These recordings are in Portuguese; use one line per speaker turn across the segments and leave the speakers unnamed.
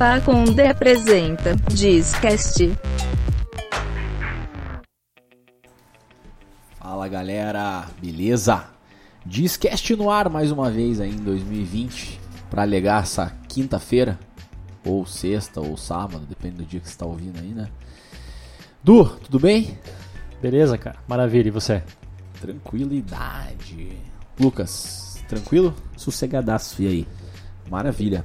Pacunde apresenta Discast.
Fala galera, beleza? Discast no ar mais uma vez aí em 2020 para alegar essa quinta-feira ou sexta ou sábado, depende do dia que você está ouvindo aí, né? Du, tudo bem?
Beleza, cara? Maravilha, e você?
Tranquilidade. Lucas, tranquilo?
Sossegadaço, e aí?
Maravilha.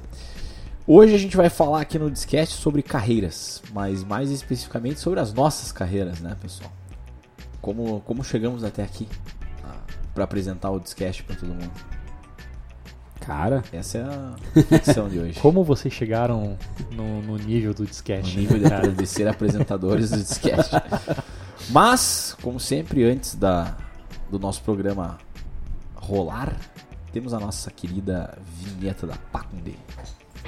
Hoje a gente vai falar aqui no Discast sobre carreiras, mas mais especificamente sobre as nossas carreiras, né, pessoal? Como, como chegamos até aqui para apresentar o Discast para todo mundo?
Cara,
Essa é a ficção de hoje.
Como vocês chegaram no, no nível do
O
disquete?
nível de, de ser apresentadores do Discast. Mas, como sempre, antes da, do nosso programa rolar, temos a nossa querida vinheta da Pacundê.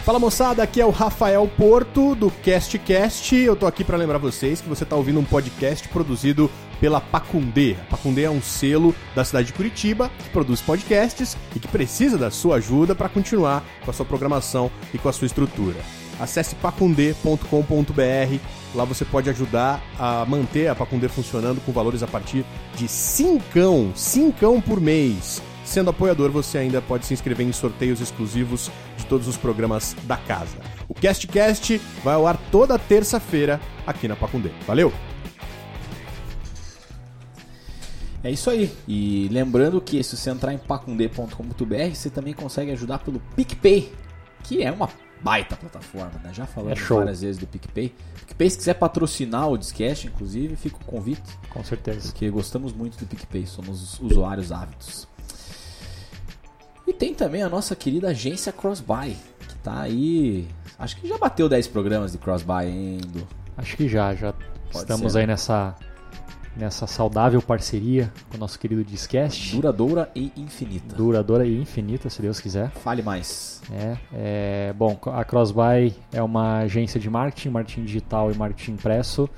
Fala moçada, aqui é o Rafael Porto do CastCast. Eu tô aqui pra lembrar vocês que você tá ouvindo um podcast produzido pela Pacundê. A Pacundê é um selo da cidade de Curitiba que produz podcasts e que precisa da sua ajuda para continuar com a sua programação e com a sua estrutura. Acesse pacundê.com.br. Lá você pode ajudar a manter a Pacundê funcionando com valores a partir de cincão, cincão por mês. Sendo apoiador, você ainda pode se inscrever em sorteios exclusivos de todos os programas da casa. O CastCast vai ao ar toda terça-feira aqui na Pacundê. Valeu!
É isso aí. E lembrando que se você entrar em pacundê.com.br, você também consegue ajudar pelo PicPay, que é uma baita plataforma, né? Já falamos
É
várias vezes do PicPay. PicPay, se quiser patrocinar o Discast, inclusive, fica o convite.
Com certeza.
Porque gostamos muito do PicPay, somos usuários ávidos. E tem também a nossa querida agência Crossbuy, que tá aí. Acho que já bateu 10 programas de Crossbuy ainda.
Acho que já, já estamos
ser.
aí nessa, nessa saudável parceria com o nosso querido Discast.
Duradoura e infinita.
Duradoura e infinita, se Deus quiser.
Fale mais.
É, é, bom, a Crossbuy é uma agência de marketing, marketing digital e marketing impresso.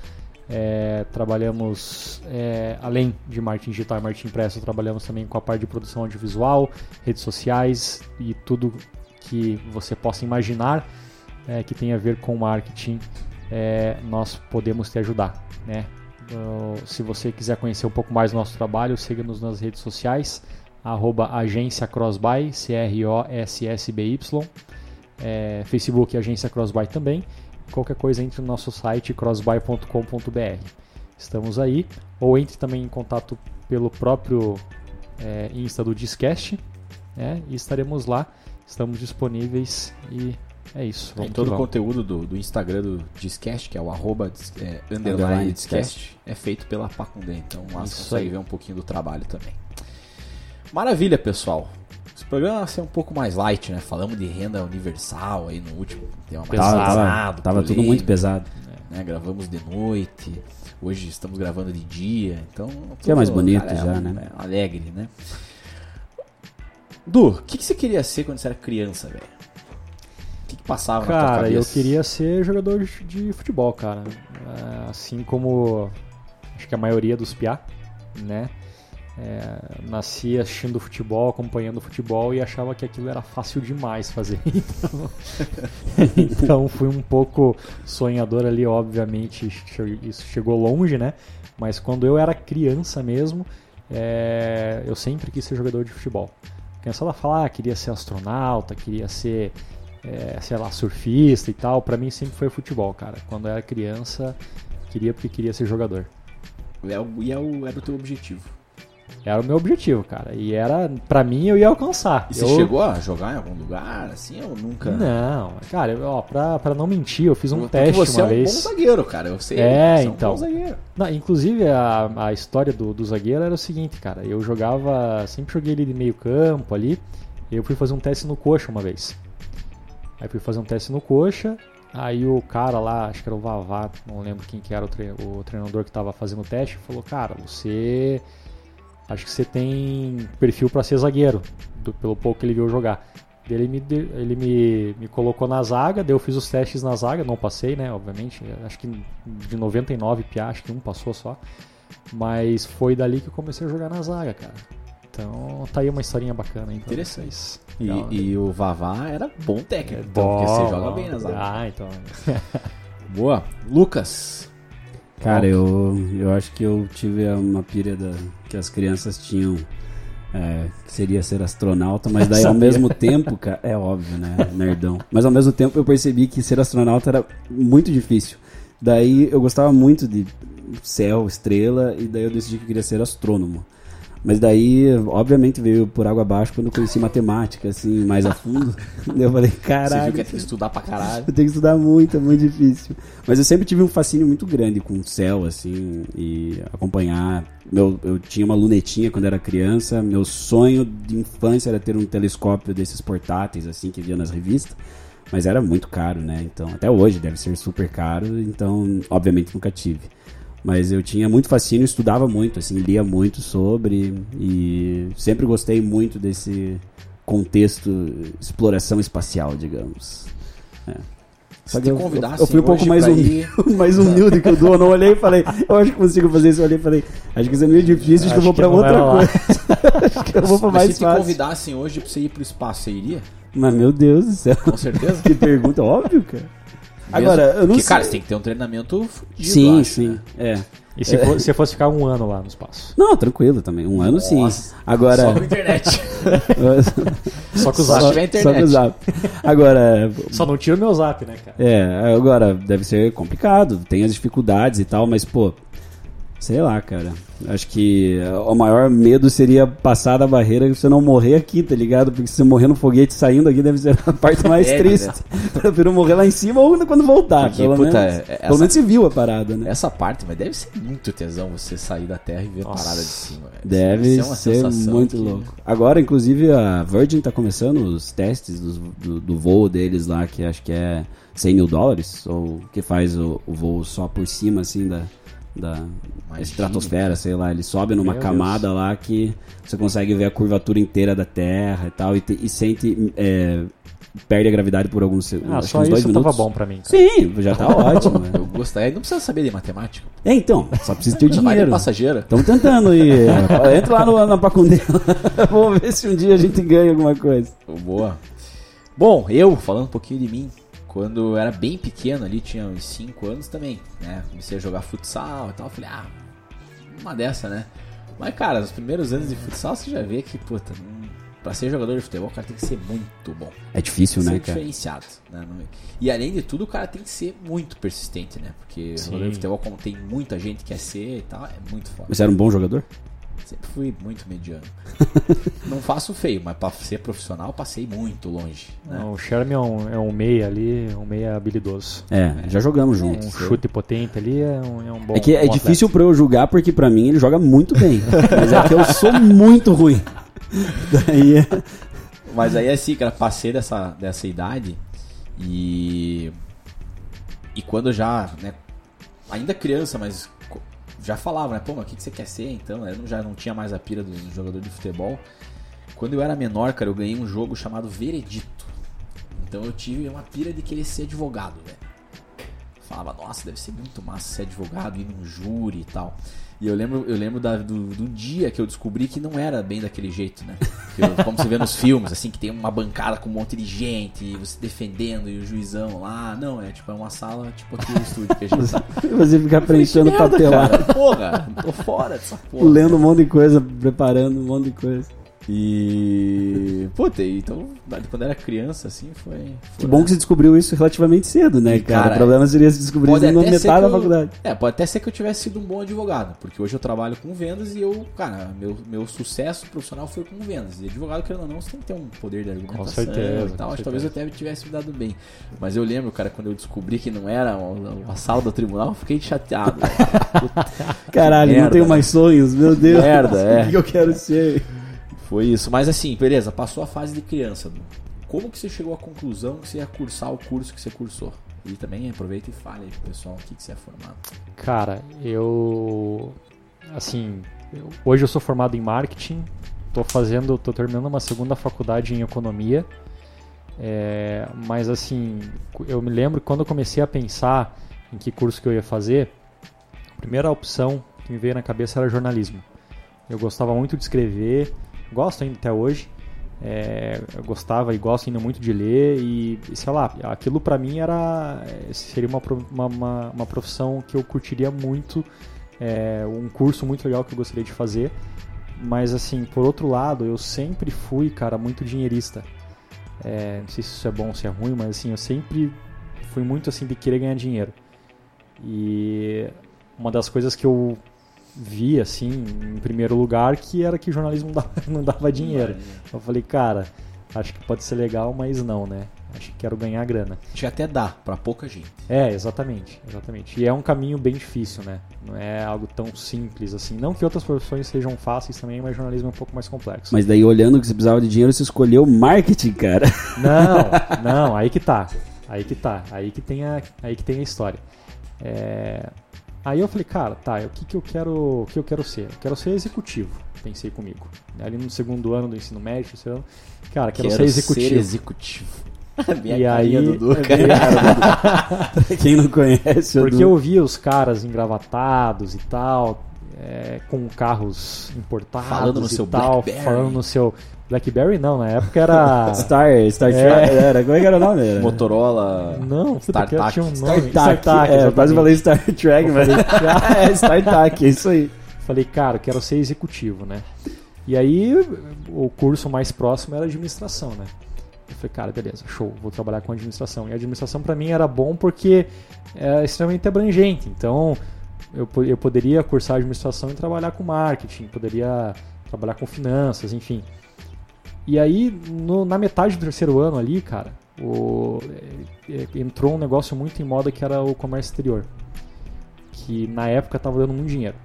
É, trabalhamos, é, além de marketing digital e marketing impresso, trabalhamos também com a parte de produção audiovisual, redes sociais e tudo que você possa imaginar é, que tem a ver com marketing, é, nós podemos te ajudar. Né? Então, se você quiser conhecer um pouco mais do nosso trabalho, siga-nos nas redes sociais, arroba agência Crossbuy, C-R-O-S-S-B-Y, é, Facebook Agência Crossbuy também. Qualquer coisa entre no nosso site crossbuy.com.br. Estamos aí, ou entre também em contato pelo próprio é, Insta do Discast, né? e estaremos lá. Estamos disponíveis e é isso.
Tem
Vamos
todo
que
o conteúdo do, do Instagram do Discast, que é o arroba é, underline
Underline
Discast, é feito pela Pacundê. Então lá você
Isso
consegue
aí.
ver um pouquinho do trabalho também. Maravilha, pessoal. Esse programa vai ser um pouco mais light, né? Falamos de renda universal aí no último tema mais
Pesado,
pesado,
tava tudo muito pesado.
né? Gravamos de noite, hoje estamos gravando de dia, então...
Que é mais bonito
cara,
já,
é,
né?
é alegre, né? Du, o que, que você queria ser quando você era criança, velho? O que, que passava na tua
Cara, eu
cabeça?
queria ser jogador de- de futebol, cara. É, assim como acho que a maioria dos piá, né? É, nasci assistindo futebol, acompanhando futebol e achava que aquilo era fácil demais fazer. Então, então fui um pouco sonhador ali, obviamente isso chegou longe, né? Mas quando eu era criança mesmo, é, eu sempre quis ser jogador de futebol. A criançada fala, ah, queria ser astronauta, queria ser é, sei lá, surfista e tal, pra mim sempre foi futebol, cara. Quando eu era criança, queria porque queria ser jogador.
É E é o- era o teu objetivo.
Era o meu objetivo, cara. E era, pra mim, eu ia alcançar.
E você
Eu-
chegou a jogar em algum lugar, assim, ou nunca?
Não, cara, eu- ó, pra, pra não mentir, eu fiz um
Porque
teste
você
uma
é um
vez.
bom zagueiro, cara, eu sei.
É,
você um
então.
bom zagueiro.
Não, inclusive, a, a história do, do zagueiro era o seguinte, cara. Eu jogava, sempre joguei ele de meio campo ali. Eu fui fazer um teste no coxa uma vez. Aí fui fazer um teste no coxa. Aí o cara lá, acho que era o Vavá, não lembro quem que era o, tre- o treinador que tava fazendo o teste, falou: Cara, você. Acho que você tem perfil pra ser zagueiro, do- pelo pouco que ele viu jogar. Ele, me, ele me, me colocou na zaga, daí eu fiz os testes na zaga, não passei, né? Obviamente, acho que de 99 piá, acho que um passou só. Mas foi dali que eu comecei a jogar na zaga, cara. Então tá aí uma historinha bacana. Então,
Interessante. E,
Legal.
e o Vavá era bom técnico, então,
Bom,
porque você joga bem na zaga.
Ah, então.
Boa. Lucas.
Cara, eu, eu acho que eu tive uma pira da, que as crianças tinham, é, que seria ser astronauta, mas daí ao mesmo tempo, cara, é óbvio, né, nerdão. Mas ao mesmo tempo eu percebi que ser astronauta era muito difícil. Daí eu gostava muito de céu, estrela, e daí eu decidi que eu queria ser astrônomo. Mas daí, obviamente, veio por água abaixo quando eu conheci matemática, assim, mais a fundo. eu falei,
Você
caralho.
viu que ia ter que estudar pra caralho.
Eu tenho que estudar muito, é muito difícil. Mas eu sempre tive um fascínio muito grande com o céu, assim, e acompanhar. Meu, eu tinha uma lunetinha quando era criança. Meu sonho de infância era ter um telescópio desses portáteis, assim, que via nas revistas. Mas era muito caro, né? Então, até hoje deve ser super caro. Então, obviamente, nunca tive. Mas eu tinha muito fascínio, estudava muito, assim, lia muito sobre. E sempre gostei muito desse contexto exploração espacial, digamos.
Se
que
te
eu,
convidassem
eu fui um pouco mais humilde,
ir-
mais humilde que o Du. Eu não olhei e falei, eu acho que consigo fazer isso. Eu olhei e falei, acho que isso é meio difícil, acho, que eu vou
vai
outra coisa. acho que eu vou pra
Mas
mais
se te
fácil.
convidassem hoje pra você ir pro espaço, você iria?
Mas meu Deus do céu,
Com certeza.
que pergunta, óbvio, cara. Agora, eu não
Porque,
sei.
cara, você tem que ter um treinamento fudido,
sim,
acho,
sim,
né?
é.
E se for- se fosse ficar um ano lá no espaço?
Não, tranquilo também. Um ano sim. Agora.
Só com internet.
Só que o
Só
zap.
tiver internet.
Só com o zap. Agora,
Só não tira o meu zap, né, cara?
É, agora deve ser complicado, tem as dificuldades e tal, mas pô, sei lá, cara. Acho que o maior medo seria passar da barreira e você não morrer aqui, tá ligado? Porque se você morrer no foguete saindo aqui deve ser a parte mais
É,
triste. Eu prefiro morrer lá em cima ou quando voltar,
Porque,
pelo
puta,
menos.
é-
Pelo
essa-
menos você viu a parada, né?
Essa parte, mas deve ser muito tesão você sair da Terra e ver a
Nossa.
parada de cima. velho.
Deve
é uma
ser
sensação
muito
que-
louco. Agora, inclusive, a Virgin tá começando os testes dos- do, do voo deles lá, que acho que é 100 mil dólares, ou que faz o, o voo só por cima, assim, da, da
Imagina.
estratosfera, sei lá. Ele sobe numa
Meu
camada lá que você consegue ver a curvatura inteira da Terra e tal, e, te- e sente... é, perde a gravidade por alguns se-
Ah,
acho que
só
uns dois
isso
minutos.
tava bom pra mim. Cara.
Sim, já tá ótimo. né?
Eu gostaria. Não precisa saber de matemática.
É, então, só precisa ter
de
dinheiro.
passageira.
Estamos tentando aí. Entra lá no, na Pacundê. Vamos ver se um dia a gente ganha alguma coisa.
Boa. Bom, eu, falando um pouquinho de mim, quando eu era bem pequeno ali, tinha uns 5 anos também, né? Comecei a jogar futsal e tal. Falei, ah, uma dessa, né? Mas, cara, os primeiros anos de futsal você já vê que, puta, não- pra ser jogador de futebol o cara tem que ser muito bom.
É difícil, né, cara?
diferenciado. Né? Não- E além de tudo, o cara tem que ser muito persistente, né? Porque
Sim.
jogador de futebol, como tem muita gente que quer ser e tal, é muito foda.
Você era um bom jogador?
Sempre fui muito mediano. não faço feio, mas pra ser profissional passei muito longe. Né?
Não, o Sherman é um, é um meia ali, um meia habilidoso.
É, já jogamos juntos.
Um chute potente ali é um, é um bom
É que é
bom
difícil pra eu julgar porque pra mim ele joga muito bem. Mas é que eu sou muito ruim. Daí é-
Mas aí assim, cara, passei dessa, dessa idade e. E quando eu já, né, ainda criança, mas já falava, né, pô, mas o que, que você quer ser então? Eu já não tinha mais a pira do, do jogador de futebol. Quando eu era menor, cara, eu ganhei um jogo chamado Veredito. Então eu tive uma pira de querer ser advogado, velho. Falava, nossa, deve ser muito massa ser advogado, ir num júri e tal. E eu lembro, eu lembro da- do, do dia que eu descobri que não era bem daquele jeito, né? Eu- como você vê nos filmes, assim, que tem uma bancada com um monte de gente, e você defendendo, e o juizão lá. Não, é tipo, é uma sala, tipo aqui no estúdio que a gente tá.
você ficar preenchendo
Merda,
papel lá,
cara. Porra, tô fora dessa porra.
lendo um monte de coisa, preparando um monte de coisa.
E. Puta, então, quando eu era criança, assim, foi. foi
Que bom que você descobriu isso relativamente cedo, né,
E,
cara?
cara,
O problema seria se descobrir isso na metade
que
da
eu-
faculdade.
É, pode até ser que eu tivesse sido um bom advogado, porque hoje eu trabalho com vendas e eu, cara, meu, meu sucesso profissional foi com vendas. E advogado, querendo ou não, você tem que ter um poder de argumentação
certeza,
e
com
tal. Acho que talvez eu até tivesse me dado bem. Mas eu lembro, cara, quando eu descobri que não era a, a sala do tribunal, eu fiquei chateado.
Caralho, não
merda,
tenho
né?
mais sonhos, meu Deus.
Merda, é.
O que eu quero ser?
Foi isso. Mas assim, beleza, passou a fase de criança.
como que você chegou à conclusão que você ia cursar o curso que você cursou? E também aproveita e fale aí pro pessoal o que, que você é formado.
Cara, eu. Assim, eu- hoje eu sou formado em marketing, tô fazendo, tô terminando uma segunda faculdade em economia. É, mas assim, eu me lembro que quando eu comecei a pensar em que curso que eu ia fazer, a primeira opção que me veio na cabeça era jornalismo. Eu gostava muito de escrever, gosto ainda até hoje. É, eu gostava e gosto ainda muito de ler e, sei lá, aquilo pra mim era é, seria uma, uma, uma profissão que eu curtiria muito, é, um curso muito legal que eu gostaria de fazer. Mas assim, por outro lado, eu sempre fui, cara, muito dinheirista. É, não sei se isso é bom ou se é ruim, mas assim, eu sempre fui muito assim de querer ganhar dinheiro. E uma das coisas que eu vi assim, em primeiro lugar, que era que jornalismo não dava, não dava dinheiro. Eu falei, cara, acho que pode ser legal, mas não, né? Acho que quero ganhar grana.
Que até dá pra pouca gente.
É, exatamente, exatamente. E é um caminho bem difícil, né? Não é algo tão simples assim. Não que outras profissões sejam fáceis também, mas jornalismo é um pouco mais complexo.
Mas daí, olhando que você precisava de dinheiro, você escolheu marketing, cara.
Não, não, aí que tá. Aí que tá. Aí que tem a, aí que tem a história. É, Aí eu falei, cara, tá, o que, que eu quero. Que eu quero ser? Eu quero ser executivo, pensei comigo. Ali no segundo ano do ensino médio, terceiro ano, cara, quero, ser executivo.
executivo. Minha
E aí-
Dudu, cara.
Quem não conhece,
Porque
Edu.
eu via os caras engravatados e tal, é, com carros importados
Falando no
e
seu
tal,
Blackberry.
falando no seu Blackberry não, na época era
Star, Star
É.
Trek, era, como é que era o nome? Era?
Motorola.
não,
StarTAC.
tinha um nome,
StarTAC, é, quase falei Star Trek, mas
falei,
é StarTAC, é isso aí.
Falei, cara, eu quero ser executivo, né? E aí o curso mais próximo era administração, né? Eu falei, cara, beleza, show, vou trabalhar com administração. E a administração pra mim era bom porque é extremamente abrangente. Então eu, eu poderia cursar administração e trabalhar com marketing, poderia trabalhar com finanças, enfim. E aí, no- na metade do terceiro ano ali, cara, o- é, é, entrou um negócio muito em moda que era o comércio exterior. Que na época tava dando muito dinheiro.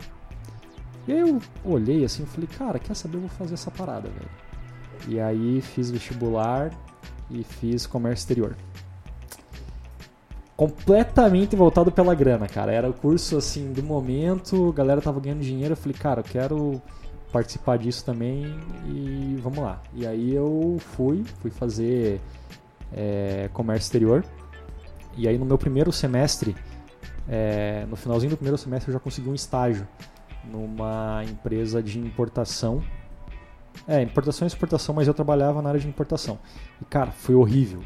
E aí eu olhei assim e falei, cara, quer saber, eu vou fazer essa parada, velho. E aí fiz vestibular e fiz comércio exterior. Completamente voltado pela grana, cara. Era o curso assim do momento, a galera tava ganhando dinheiro, eu falei, cara, eu quero participar disso também e vamos lá. E aí eu fui, fui fazer é, comércio exterior. E aí no meu primeiro semestre, é, no finalzinho do primeiro semestre eu já consegui um estágio numa empresa de importação. É, importação e exportação, mas eu trabalhava na área de importação. E cara, foi horrível.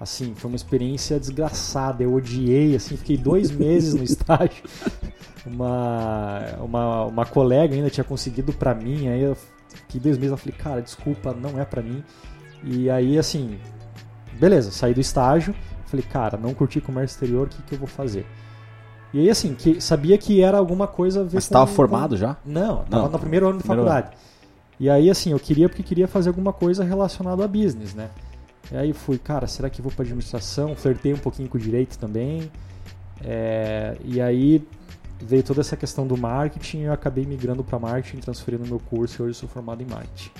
Assim, foi uma experiência desgraçada. Eu odiei, assim, fiquei dois meses no estágio. Uma, uma, uma colega ainda tinha conseguido pra mim, aí eu fiquei dois meses. Eu falei, cara, desculpa, não é pra mim. E aí, assim, beleza, saí do estágio. Falei, cara, não curti comércio exterior, o que, que eu vou fazer? E aí, assim, que, sabia que era alguma coisa
Mas
com...
tava
com-
formado já?
Não, tava
Não,
no primeiro ano de
primeiro
faculdade. E aí, assim, eu queria porque queria fazer alguma coisa relacionada a business, né? E aí fui, cara, será que vou pra administração? Flertei um pouquinho com o direito também. É, e aí veio toda essa questão do marketing e eu acabei migrando para marketing, transferindo meu curso e hoje sou formado em marketing.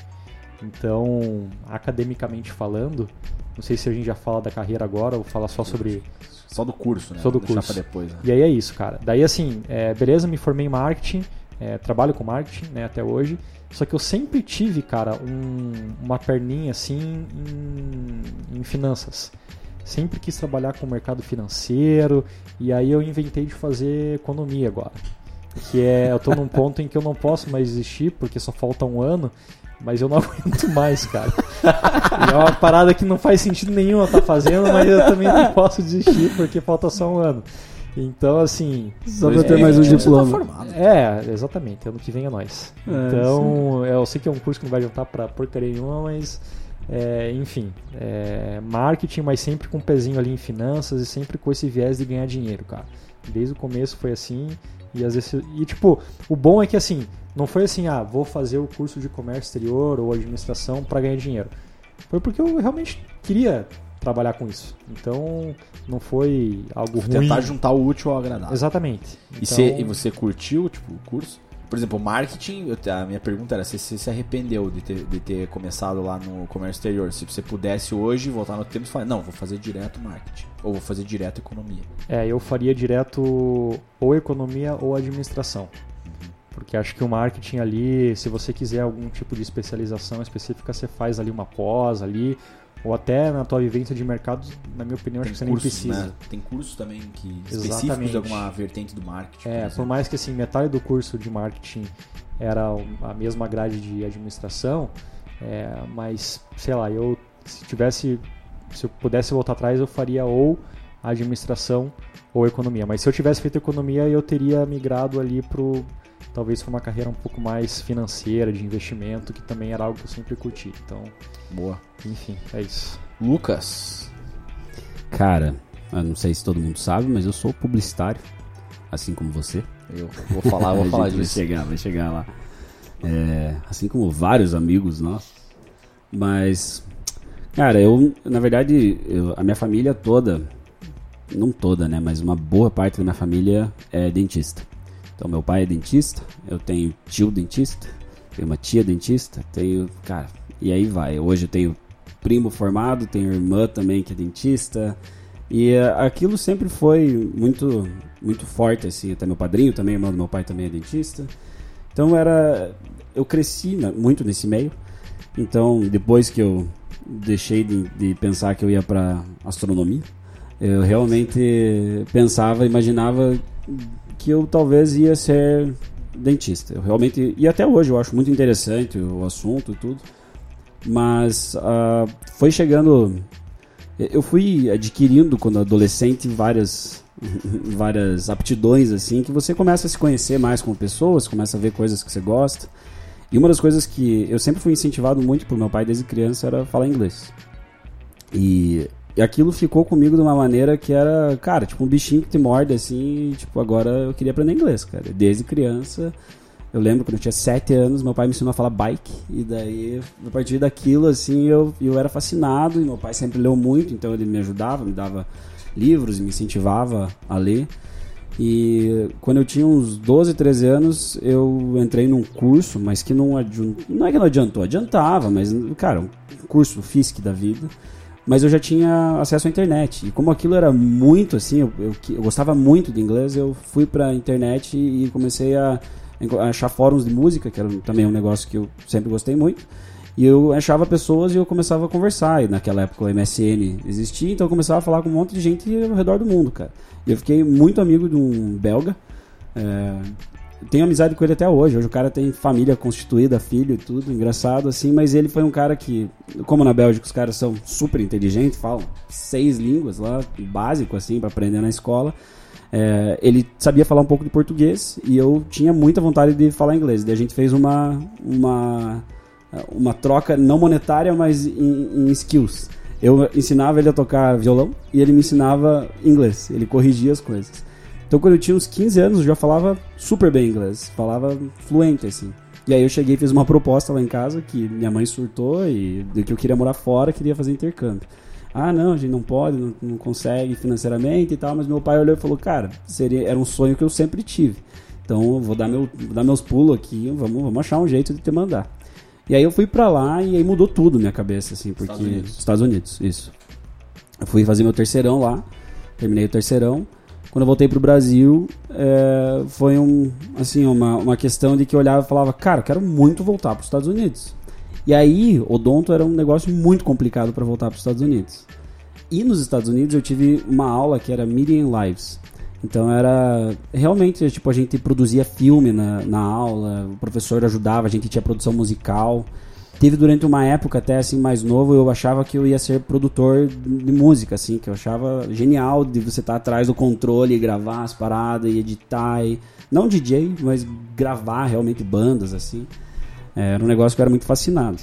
Então, academicamente falando, não sei se a gente já fala da carreira agora ou fala só sobre
Só do curso, né?
Só do
Vou
curso.
pra depois. Né?
e aí é isso, cara. Daí assim, é, beleza, me formei em marketing, é, trabalho com marketing, né, até hoje. Só que eu sempre tive, cara, um- uma perninha assim em, em finanças. Sempre quis trabalhar com o mercado financeiro e aí eu inventei de fazer economia agora. Que é, eu tô num ponto em que eu não posso mais existir porque só falta um ano, mas eu não aguento mais, cara. É uma parada que não faz sentido nenhum eu estar fazendo, mas eu também não posso desistir porque falta só um ano. Então, assim,
Só pra ter mais um
tá
diploma.
formado.
é, exatamente. Ano que vem é nós.
É,
então, eu sei que é um curso que não vai adiantar pra porcaria nenhuma, mas. é, enfim, é, marketing, mas sempre com um pezinho ali em finanças e sempre com esse viés de ganhar dinheiro, cara. Desde o começo foi assim. E às vezes. E tipo, o bom é que assim, não foi assim, ah, vou fazer o curso de comércio exterior ou administração pra ganhar dinheiro. Foi porque eu realmente queria trabalhar com isso. Então, não foi algo ruim.
Tentar juntar o útil ao agradável.
Exatamente.
E,
Então-
você, e você curtiu, tipo, o curso? por exemplo, marketing, a minha pergunta era se você se arrependeu de ter, de ter começado lá no comércio exterior. Se você pudesse hoje voltar no tempo e falar, não, vou fazer direto marketing. Ou vou fazer direto economia.
É, eu faria direto ou economia ou administração. Porque acho que o marketing ali, se você quiser algum tipo de especialização específica, você faz ali uma pós ali, ou até na tua vivência de mercado, na minha opinião, acho que você nem precisa.
né? Tem cursos também que específicos
Exatamente.
de alguma vertente do marketing. por
É, por
exemplo.
mais que assim, metade do curso de marketing era a mesma grade de administração, é, mas sei lá, eu se tivesse, se eu pudesse voltar atrás, eu faria ou administração ou economia. Mas se eu tivesse feito economia, eu teria migrado ali pro talvez para uma carreira um pouco mais financeira, de investimento, que também era algo que eu sempre curti. Então,
Boa.
enfim, é isso.
Lucas.
Cara, eu não sei se todo mundo sabe, mas eu sou publicitário, assim como você.
Eu vou falar, vou falar
gente vai
disso.
chegar, vai chegar lá. É, assim como vários amigos nossos. Mas, cara, eu, na verdade, eu- a minha família toda, não toda, né, mas uma boa parte da minha família é dentista. Então, meu pai é dentista, eu tenho tio dentista, tenho uma tia dentista, tenho, cara, e aí vai. Hoje eu tenho primo formado, tenho irmã também que é dentista. E eh, aquilo sempre foi muito muito forte assim, até meu padrinho também, irmão do meu pai também é dentista. Então era eu cresci muito nesse meio. Então, depois que eu deixei de, de pensar que eu ia para astronomia, eu realmente pensava, imaginava que eu talvez ia ser dentista. Eu realmente e até hoje eu acho muito interessante o assunto e tudo. Mas ah, foi chegando eu fui adquirindo quando adolescente várias várias aptidões assim que você começa a se conhecer mais como pessoas, começa a ver coisas que você gosta. E uma das coisas que eu sempre fui incentivado muito por meu pai desde criança era falar inglês. E, e aquilo ficou comigo de uma maneira que era, cara, tipo um bichinho que te morde assim, e, tipo, agora eu queria aprender inglês, cara. Desde criança, eu lembro quando eu tinha 7 anos, meu pai me ensinou a falar bike, e daí, a partir daquilo, assim, eu, eu era fascinado, e meu pai sempre leu muito, então ele me ajudava, me dava livros me incentivava a ler. E quando eu tinha uns 12, 13 anos, eu entrei num curso, mas que não adiantou. Não é que não adiantou, adiantava, mas, cara, um curso FISC da vida. Mas eu já tinha acesso à internet. E como aquilo era muito assim, eu, eu, eu gostava muito de inglês, eu fui pra internet e comecei a, a achar fóruns de música, que era também um negócio que eu sempre gostei muito. E eu achava pessoas e eu começava a conversar. E naquela época o MSN existia, então eu começava a falar com um monte de gente ao redor do mundo, cara. E eu fiquei muito amigo de um belga. É, tenho amizade com ele até hoje. Hoje o cara tem família constituída, filho e tudo, engraçado assim. Mas ele foi um cara que, como na Bélgica os caras são super inteligentes, falam seis línguas lá, básico assim, para aprender na escola. É, ele sabia falar um pouco de português e eu tinha muita vontade de falar inglês. Daí a gente fez uma, uma, uma troca não monetária, mas em, em skills. Eu ensinava ele a tocar violão e ele me ensinava inglês. Ele corrigia as coisas. Então, quando eu tinha uns 15 anos, eu já falava super bem inglês. Falava fluente, assim. E aí eu cheguei e fiz uma proposta lá em casa que minha mãe surtou e de que eu queria morar fora, queria fazer intercâmbio. Ah, não, a gente não pode, não, não consegue financeiramente e tal. Mas meu pai olhou e falou, cara, seria, era um sonho que eu sempre tive. Então, eu vou dar, meu, vou dar meus pulos aqui, vamos, vamos achar um jeito de te mandar. E aí eu fui pra lá e aí mudou tudo minha cabeça, assim, porque...
Estados Unidos.
Estados Unidos, isso. Eu fui fazer meu terceirão lá, terminei o terceirão. Quando eu voltei pro Brasil, é, foi um, assim, uma, uma questão de que eu olhava e falava, cara, eu quero muito voltar pros Estados Unidos. E aí, odonto era um negócio muito complicado para voltar pros Estados Unidos. E nos Estados Unidos eu tive uma aula que era Media and Lives. Então era realmente tipo a gente produzia filme na, na aula, o professor ajudava, a gente tinha produção musical. Teve durante uma época até assim mais novo, eu achava que eu ia ser produtor de música assim, que eu achava genial de você estar atrás do controle e gravar as paradas e editar e não DJ, mas gravar realmente bandas assim. É, era um negócio que eu era muito fascinado.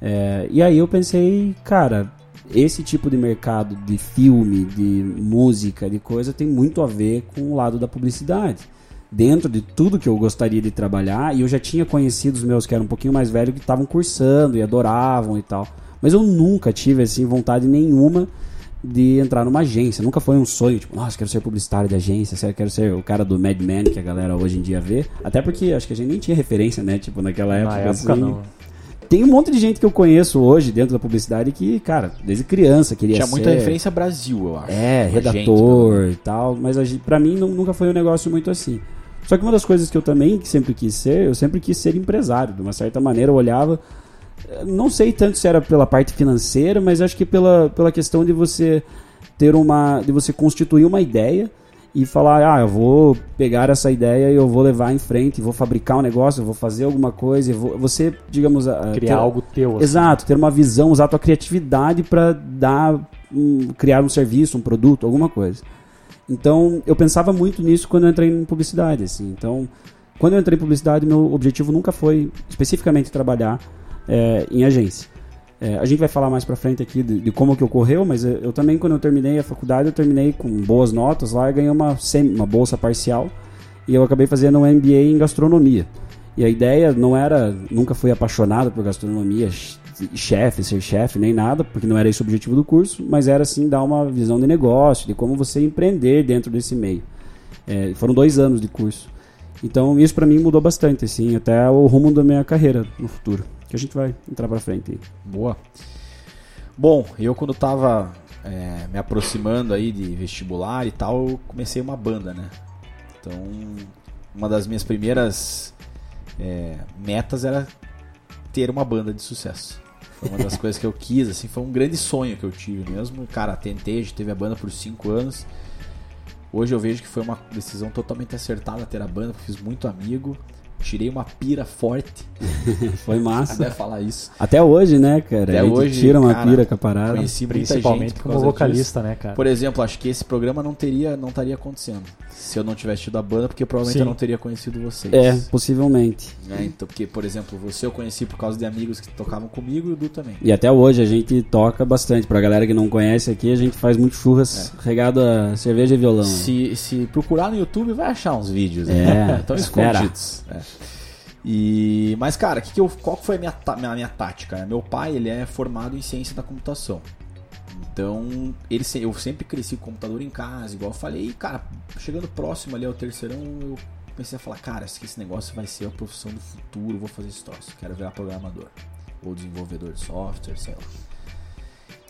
É, e aí eu pensei, cara, esse tipo de mercado de filme, de música, de coisa tem muito a ver com o lado da publicidade. Dentro de tudo que eu gostaria de trabalhar, e eu já tinha conhecido os meus que eram um pouquinho mais velhos que estavam cursando e adoravam e tal. Mas eu nunca tive assim vontade nenhuma de entrar numa agência. Nunca foi um sonho, tipo, nossa, quero ser publicitário de agência, quero ser o cara do Mad Men que a galera hoje em dia vê. Até porque acho que a gente nem tinha referência, né? Tipo, naquela época.
Na época
assim.
não.
Tem um monte de gente que eu conheço hoje dentro da publicidade que, cara, desde criança queria
Tinha
ser.
muita referência Brasil, eu acho.
É,
A gente,
redator e tal, mas a gente- pra mim nu- nunca foi um negócio muito assim. Só que uma das coisas que eu também sempre quis ser, eu sempre quis ser empresário. De uma certa maneira eu olhava, eh, não sei tanto se era pela parte financeira, mas acho que pela, pela questão de você ter uma, de você constituir uma ideia e falar, ah, eu vou pegar essa ideia e eu vou levar em frente, vou fabricar um negócio, vou fazer alguma coisa, vou, você, digamos,
Criar
ter-
algo teu. assim.
Exato, ter uma visão, usar a tua criatividade para dar, um- criar um serviço, um produto, alguma coisa. Então, eu pensava muito nisso quando eu entrei em publicidade, assim. Então, quando eu entrei em publicidade, meu objetivo nunca foi especificamente trabalhar é, em agência. É, a gente vai falar mais pra frente aqui de, de como que ocorreu, mas eu, eu também, quando eu terminei a faculdade, eu terminei com boas notas lá ganhei uma, semi- uma bolsa parcial e eu acabei fazendo um MBA em gastronomia. E a ideia não era, nunca fui apaixonado por gastronomia, chefe, ser chefe, nem nada, porque não era esse o objetivo do curso, mas era assim dar uma visão de negócio, de como você empreender dentro desse meio. É, foram dois anos de curso. Então isso pra mim mudou bastante, assim, até o rumo da minha carreira no futuro, que a gente vai entrar pra frente. aí.
Boa. Bom, eu quando tava é, me aproximando aí de vestibular e tal, eu comecei uma banda, né? Então, uma das minhas primeiras é, metas era ter uma banda de sucesso. Foi uma das coisas que eu quis, assim, foi um grande sonho que eu tive mesmo. Cara, tentei, teve a banda por cinco anos. Hoje eu vejo que foi uma decisão totalmente acertada ter a banda, fiz muito amigo. Tirei uma pira forte,
Foi massa.
até falar isso.
Até hoje, né, cara?
Até
a gente
hoje,
tira uma
cara,
pira com a parada.
Conheci
Principalmente
gente
como vocalista,
disso.
né, cara?
Por exemplo, acho que esse programa não teria, não estaria acontecendo se eu não tivesse tido a banda, porque provavelmente
Sim.
eu não teria conhecido vocês.
É, possivelmente.
Né? Então, porque, por exemplo, você eu conheci por causa de amigos que tocavam comigo e o Du também.
E até hoje a gente toca bastante. Pra galera que não conhece aqui, a gente faz muito churras regado a cerveja e violão.
Se, se procurar no YouTube, vai achar uns vídeos.
É,
né? Estão
espera.
escondidos. É. E, mas, cara, que que eu, qual que foi a minha, minha, minha tática? né? Meu pai, ele é formado em ciência da computação. Então, ele, eu sempre cresci com computador em casa, igual eu falei. E, cara, chegando próximo ali ao terceirão, eu comecei a falar, cara, esse negócio vai ser a profissão do futuro, vou fazer esse troço. Quero virar programador. Ou desenvolvedor de software, sei lá.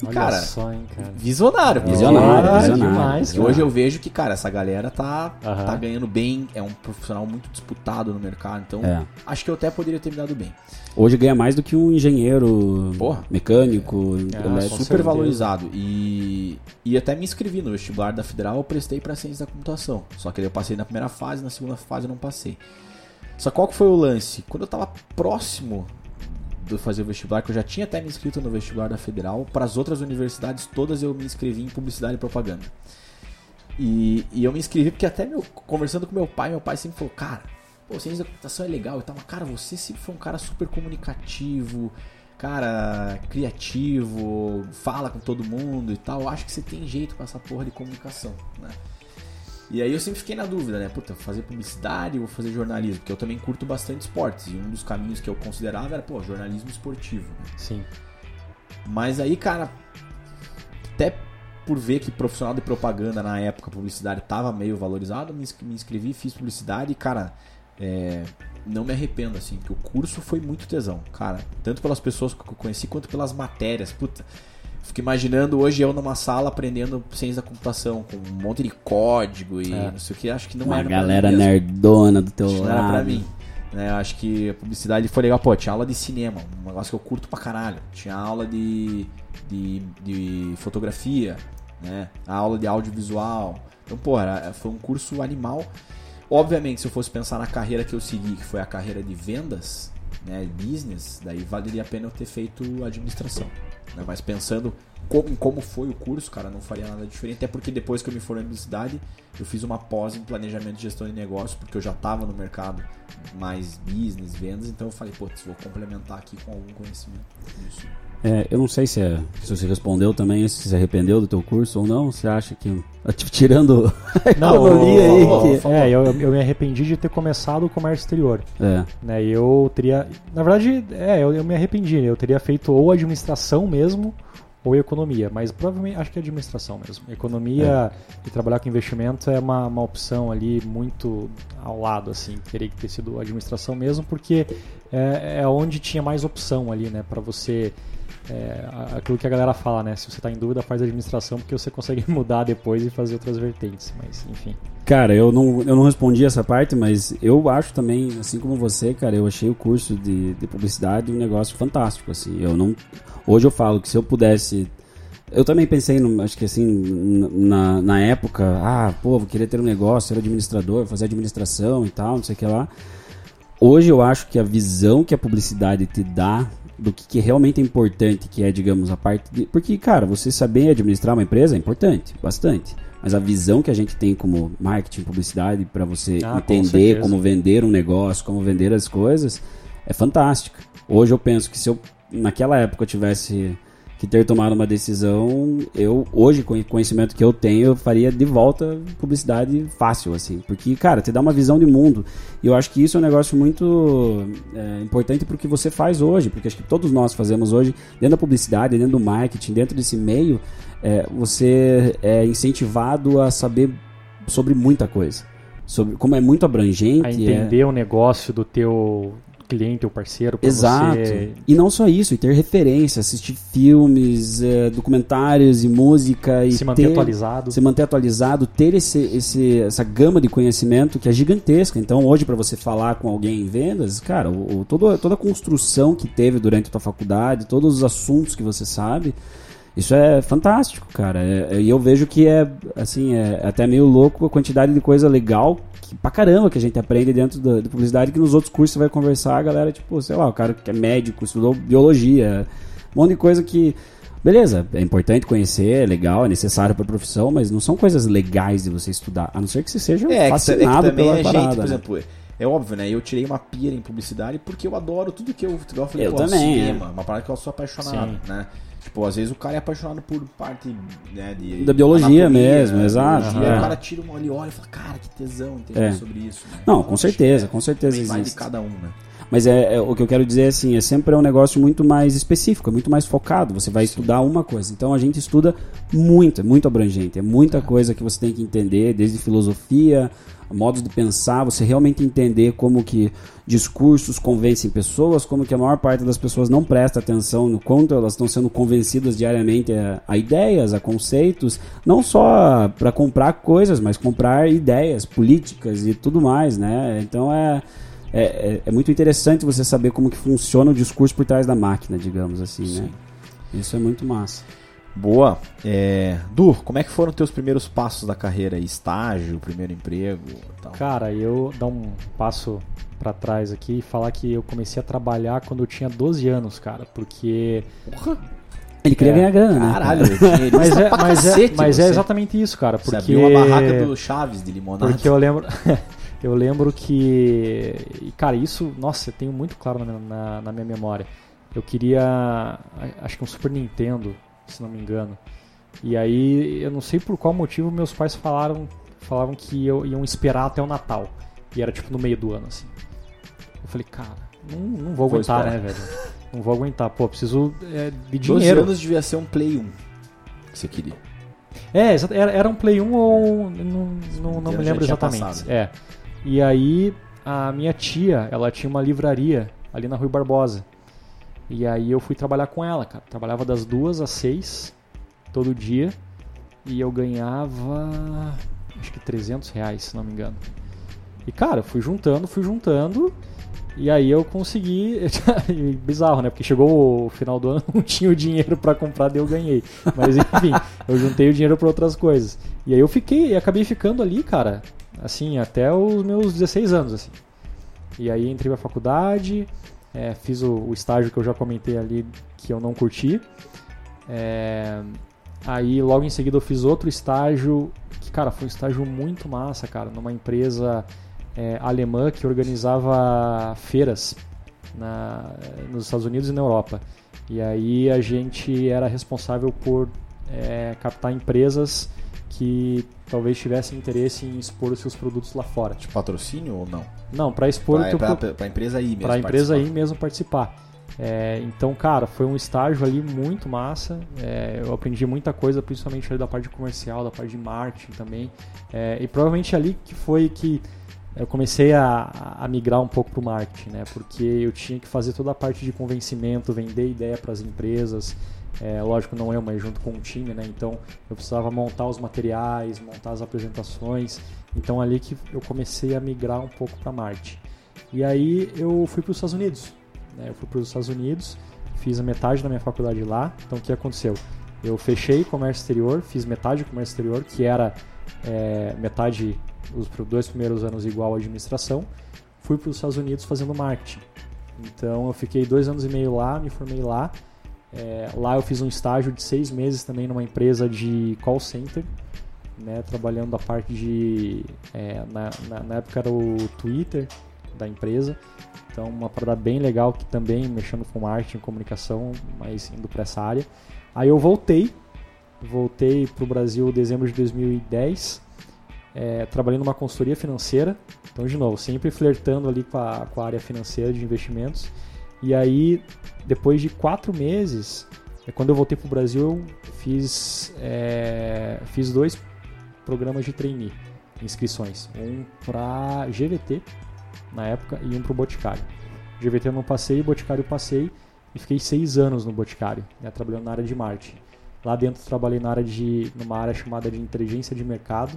E,
Olha
cara,
só, hein, cara.
visionário.
Visionário,
Ah,
visionário.
demais,
E hoje eu vejo que, cara, essa galera tá,
Aham.
tá ganhando bem, é um profissional muito disputado no mercado, então
É.
acho que eu até poderia ter me dado bem.
Hoje ganha mais do que um engenheiro
Porra.
mecânico,
Ah,
elétrico.
com
Super
certeza.
valorizado. E, e até me inscrevi no vestibular da Federal, eu prestei pra ciência da computação. Só que daí eu passei na primeira fase, na segunda fase eu não passei. Só qual que foi o lance? Quando eu tava próximo de fazer o vestibular, que eu já tinha até me inscrito no vestibular da Federal, para as outras universidades todas eu me inscrevi em publicidade e propaganda. E, e eu me inscrevi porque até meu, conversando com meu pai, meu pai sempre falou, cara, pô, ciência da computação é legal e tal, mas cara, você sempre foi um cara super comunicativo, cara criativo, fala com todo mundo e tal, acho que você tem jeito com essa porra de comunicação, né? E aí eu sempre fiquei na dúvida, né? Puta, fazer publicidade ou fazer jornalismo? Porque eu também curto bastante esportes. E um dos caminhos que eu considerava era, pô, jornalismo esportivo. Né?
Sim.
Mas aí, cara, até por ver que profissional de propaganda na época, publicidade, tava meio valorizado, me ins- me inscrevi, fiz publicidade e, cara, é, não me arrependo, assim, que o curso foi muito tesão, cara. Tanto pelas pessoas que eu conheci, quanto pelas matérias. Puta, fico imaginando hoje eu numa sala aprendendo ciência da computação, com um monte de código e
É.
não sei o que, acho que não
Uma
era pra
galera nerdona do teu
Acho que não
lado.
era pra mim. Né, eu acho que a publicidade foi legal. Pô, tinha aula de cinema, um negócio que eu curto pra caralho. Tinha aula de, de, de fotografia, né? A aula de audiovisual. Então, pô, era- foi um curso animal. Obviamente, se eu fosse pensar na carreira que eu segui, que foi a carreira de vendas, né, business, daí valeria a pena eu ter feito administração. né? Mas pensando como, em como foi o curso, cara, não faria nada diferente. Até porque depois que eu me formei em publicidade, eu fiz uma pós em planejamento de gestão de negócios, porque eu já estava no mercado mais business, vendas, então eu falei, putz, vou complementar aqui com algum conhecimento disso.
É, eu não sei se, é, se você respondeu também, se se arrependeu do teu curso ou não. Você acha que. Tirando a
Não,
economia aí. que-
É, eu, eu me arrependi de ter começado o comércio exterior.
É.
Né? Eu teria. Na verdade, é, eu, eu me arrependi. Eu teria feito ou administração mesmo, ou economia, mas provavelmente acho que é administração mesmo. Economia e trabalhar com investimento é uma, uma opção ali muito ao lado, assim, teria que ter sido administração mesmo, porque é, é onde tinha mais opção ali, né, para você é, a- aquilo que a galera fala, né? Se você tá em dúvida, faz administração porque você consegue mudar depois e fazer outras vertentes. Mas, enfim.
Cara, eu não, eu não respondi essa parte, mas eu acho também, assim como você, cara, eu achei o curso de, de publicidade um negócio fantástico, assim. Eu não, hoje eu falo que se eu pudesse, eu também pensei, no, acho que assim, na, na época, ah, pô, vou querer ter um negócio, ser administrador, fazer administração e tal, não sei o que lá. Hoje eu acho que a visão que a publicidade te dá do que, que realmente é importante, que é, digamos, a parte de... Porque, cara, você saber administrar uma empresa é importante, bastante. Mas a visão que a gente tem como marketing, publicidade, para você
Ah, com
entender
certeza.
como vender um negócio, como vender as coisas, é fantástica. Hoje eu penso que se eu, naquela época, eu tivesse que ter tomado uma decisão, eu, hoje, com o conhecimento que eu tenho, eu faria de volta publicidade fácil, assim. Porque, cara, te dá uma visão de mundo. E eu acho que isso é um negócio muito é, importante pro que você faz hoje, porque acho que todos nós fazemos hoje, dentro da publicidade, dentro do marketing, dentro desse meio, é, você é incentivado a saber sobre muita coisa. Sobre, como é muito abrangente.
A
é-
entender o negócio do teu cliente ou parceiro pra
Exato.
você.
E não só isso, e ter referência, assistir filmes, é, documentários e música e
Se manter
ter-
atualizado.
se manter atualizado, ter esse, esse, essa gama de conhecimento que é gigantesca. Então, hoje, para você falar com alguém em vendas, cara, o, o- todo, toda a construção que teve durante a tua faculdade, todos os assuntos que você sabe, isso é fantástico, cara. É- é- E eu vejo que é, assim, é até meio louco a quantidade de coisa legal que, pra caramba que a gente aprende dentro da, da publicidade que nos outros cursos você vai conversar, a galera, tipo, sei lá, o cara que é médico, estudou biologia, um monte de coisa que Beleza, é importante conhecer, é legal, é necessário para a profissão, mas não são coisas legais de você estudar, a não ser que você seja
É, que, é que
fascinado
também
pela
é
parada.
gente, por
né?
exemplo, é óbvio, né? Eu tirei uma pira em publicidade porque eu adoro tudo que eu, eu falei,
Eu
pô,
também,
cinema, uma parada que eu sou apaixonado,
Sim.
né? Tipo, às vezes o cara é apaixonado por parte né, de
Da biologia mesmo, exato,
biologia,
é.
O cara tira um olho e olha e fala, cara, que tesão entender
É.
sobre isso. Né?
Não, com certeza, com certeza
também vai de
existe.
cada um, né?
Mas é, é- o que eu quero dizer é assim, é sempre um negócio muito mais específico, é muito mais focado. Você vai estudar uma coisa. Então a gente estuda muito, é muito abrangente. É muita coisa que você tem que entender, desde filosofia, modos de pensar, você realmente entender como que discursos convencem pessoas, como que a maior parte das pessoas não presta atenção no quanto elas estão sendo convencidas diariamente a, a ideias, a conceitos, não só para comprar coisas, mas comprar ideias políticas e tudo mais, né? Então é é, é, é muito interessante você saber como que funciona o discurso por trás da máquina, digamos assim, né? Isso é muito massa.
Boa. É... Du, como é que foram teus primeiros passos da carreira? aí? Estágio, primeiro emprego tal?
Cara, eu dar um passo pra trás aqui e falar que eu comecei a trabalhar quando eu tinha 12 anos, cara, porque
Ele queria
É.
ganhar grana, né?
Caralho,
cara?
dinheirista
mas é, mas é, mas é
você.
exatamente isso, cara,
Você
porque
abriu uma barraca do Chaves de limonada.
Porque eu lembro. eu lembro que. Cara, isso, nossa, eu tenho muito claro na, minha- na- na minha memória. Eu queria. a- Acho que um Super Nintendo, se não me engano. E aí, eu não sei por qual motivo meus pais falaram, falavam que eu, iam esperar até o Natal. E era tipo no meio do ano, assim. Eu falei, cara, não, não vou
Vou
aguentar,
esperar.
né, velho? Não vou aguentar. Pô, preciso é, de
12
dinheiro.
anos devia ser um Play 1 que você queria.
É, era, era um Play 1 ou. Não, não, não me lembro exatamente.
passado.
É. E aí, a minha tia, ela tinha uma livraria ali na Rui Barbosa. E aí eu fui trabalhar com ela, cara. Trabalhava das duas às seis, todo dia. E eu ganhava. Acho que 300 reais, se não me engano. E cara, fui juntando, fui juntando. E aí eu consegui. Bizarro, né? Porque chegou o final do ano, não tinha o dinheiro pra comprar, daí eu ganhei. Mas enfim, eu juntei o dinheiro pra outras coisas. E aí eu fiquei, e acabei ficando ali, cara, assim, até os meus 16 anos, assim. E aí entrei pra faculdade, é, fiz o, o estágio que eu já comentei ali, que eu não curti. É, aí logo em seguida eu fiz outro estágio, que, cara, foi um estágio muito massa, cara, numa empresa é, alemã que organizava feiras na- nos Estados Unidos e na Europa. E aí a gente era responsável por é, captar empresas que talvez tivessem interesse em expor os seus produtos lá fora.
De patrocínio ou não?
Não, para expor
pra,
pro-
pra empresa aí mesmo.
para a empresa aí mesmo participar. É, então, cara, foi um estágio ali muito massa. É, eu aprendi muita coisa, principalmente ali da parte comercial, da parte de marketing também. É, e provavelmente ali que foi que eu comecei a, a migrar um pouco para o marketing, né? Porque eu tinha que fazer toda a parte de convencimento, vender ideia para as empresas. É, lógico, não eu, mas junto com o time, né? Então eu precisava montar os materiais, montar as apresentações. Então ali que eu comecei a migrar um pouco para marketing. E aí eu fui para os Estados Unidos. Né? Eu fui para os Estados Unidos, fiz a metade da minha faculdade lá. Então o que aconteceu? Eu fechei comércio exterior, fiz metade de comércio exterior, que era é, metade os dois primeiros anos igual à administração. Fui para os Estados Unidos fazendo marketing. Então eu fiquei dois anos e meio lá, me formei lá. É, lá eu fiz um estágio de seis meses também numa empresa de call center, né, trabalhando a parte de. É, na, na, na, época era o Twitter da empresa, então uma parada bem legal que também mexendo com marketing, comunicação, mas indo para essa área. Aí eu voltei, voltei para o Brasil em dezembro de 2010, é, trabalhando numa consultoria financeira, então de novo, sempre flertando ali com a, com a área financeira de investimentos. E aí, depois de quatro meses, é quando eu voltei para o Brasil, eu fiz, é, fiz dois programas de trainee, inscrições. Um para GVT, na época, e um para o Boticário. GVT eu não passei, Boticário eu passei, e fiquei seis anos no Boticário, né, trabalhando na área de marketing. Lá dentro trabalhei na área de, numa área chamada de inteligência de mercado,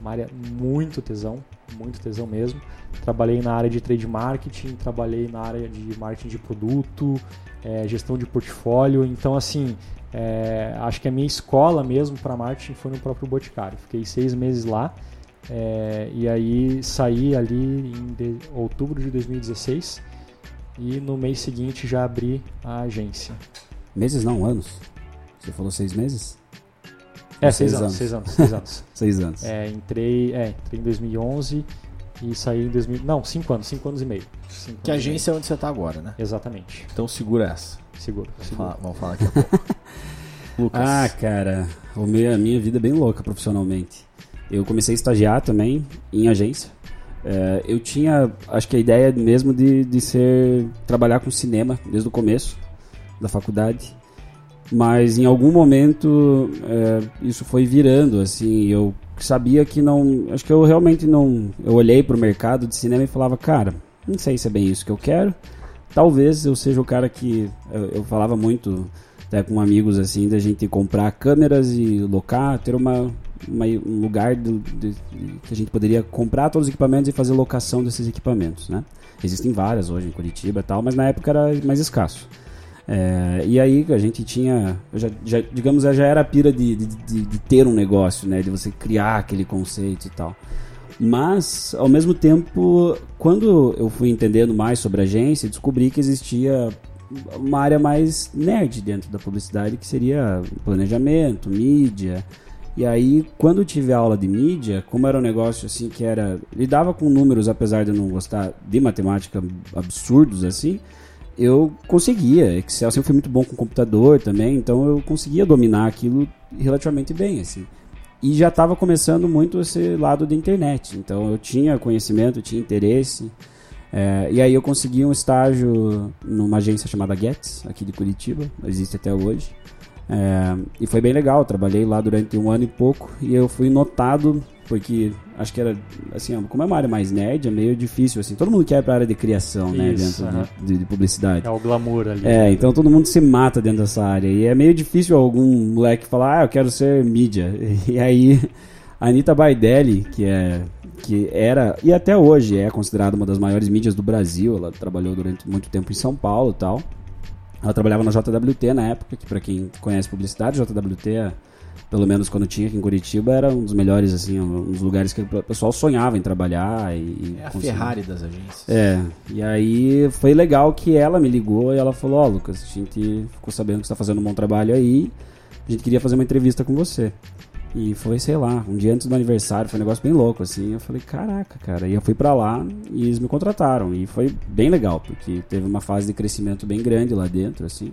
uma área muito tesão, muito tesão mesmo. Trabalhei na área de trade marketing, trabalhei na área de marketing de produto, é, gestão de portfólio. Então, assim, é, acho que a minha escola mesmo para marketing foi no próprio Boticário. Fiquei seis meses lá é, e aí saí ali em de, outubro de 2016 e no mês seguinte já abri a agência.
Meses não, anos? Você falou seis meses?
É, seis, seis anos, seis anos, seis anos.
seis anos.
É, entrei, é, entrei em 2011 e saí em 2000. Não, cinco anos, cinco anos e meio.
Cinco que agência é onde você está agora, né?
Exatamente.
Então segura essa.
Seguro.
Vamos,
seguro.
Falar, vamos falar daqui a pouco.
Lucas. Ah, cara, o meu, a minha vida é bem louca profissionalmente. Eu comecei a estagiar também em agência. É, eu tinha, acho que a ideia mesmo de, de ser trabalhar com cinema desde o começo da faculdade mas em algum momento é, isso foi virando assim eu sabia que não acho que eu realmente não eu olhei para o mercado de cinema e falava cara não sei se é bem isso que eu quero. Talvez eu seja o cara que eu, eu falava muito até com amigos assim da gente comprar câmeras e locar ter uma, uma um lugar de, que a gente poderia comprar todos os equipamentos e fazer locação desses equipamentos né? Existem várias hoje em Curitiba e tal mas na época era mais escasso é, e aí a gente tinha, já, já, digamos, já era a pira de, de, de, de, ter um negócio, né? De você criar aquele conceito e tal. Mas, ao mesmo tempo, quando eu fui entendendo mais sobre a agência, descobri que existia uma área mais nerd dentro da publicidade, que seria planejamento, mídia. E aí, quando eu tive aula de mídia, como era um negócio assim que era. lidava com números, apesar de eu não gostar de matemática absurdos assim eu conseguia. Excel sempre fui muito bom com computador também, então eu conseguia dominar aquilo relativamente bem, assim. E já estava começando muito esse lado da internet, então eu tinha conhecimento, tinha interesse. É, e aí eu consegui um estágio numa agência chamada Gets, aqui de Curitiba, existe até hoje. É, e foi bem legal, trabalhei lá durante um ano e pouco e eu fui notado porque acho que era assim, como é uma área mais nerd, é meio difícil assim. Todo mundo quer ir pra área de criação, né,
Isso,
dentro de, de, publicidade.
É o glamour ali.
É, então todo mundo se mata dentro dessa área e é meio difícil algum moleque falar: "Ah, eu quero ser mídia". E aí a Anitta Baidelli, que é que era e até hoje é considerada uma das maiores mídias do Brasil, ela trabalhou durante muito tempo em São Paulo, e tal. Ela trabalhava na JWT na época, que para quem conhece publicidade, JWT é pelo menos quando tinha aqui em Curitiba, era um dos melhores, assim, um dos lugares que o pessoal sonhava em trabalhar. E,
é a Ferrari das agências.
É, e aí foi legal que ela me ligou e ela falou, ó oh, Lucas, a gente ficou sabendo que você tá fazendo um bom trabalho aí, a gente queria fazer uma entrevista com você. E foi, sei lá, um dia antes do aniversário, foi um negócio bem louco, assim. Eu falei, caraca, cara. E eu fui para lá e eles me contrataram. E foi bem legal, porque teve uma fase de crescimento bem grande lá dentro, assim.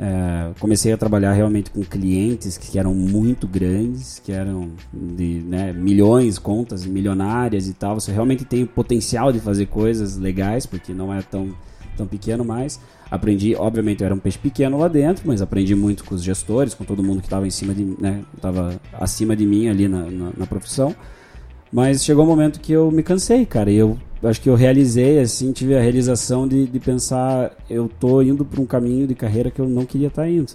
É, comecei a trabalhar realmente com clientes que eram muito grandes, que eram de né, milhões, contas milionárias e tal. Você realmente tem o potencial de fazer coisas legais, porque não é tão tão pequeno mais. Aprendi, obviamente, eu era um peixe pequeno lá dentro, mas aprendi muito com os gestores, com todo mundo que estava em cima de, né, tava acima de mim ali na, na, na profissão. Mas chegou um momento que eu me cansei, cara. E eu acho que eu realizei, assim, tive a realização de, de pensar, eu tô indo para um caminho de carreira que eu não queria estar indo.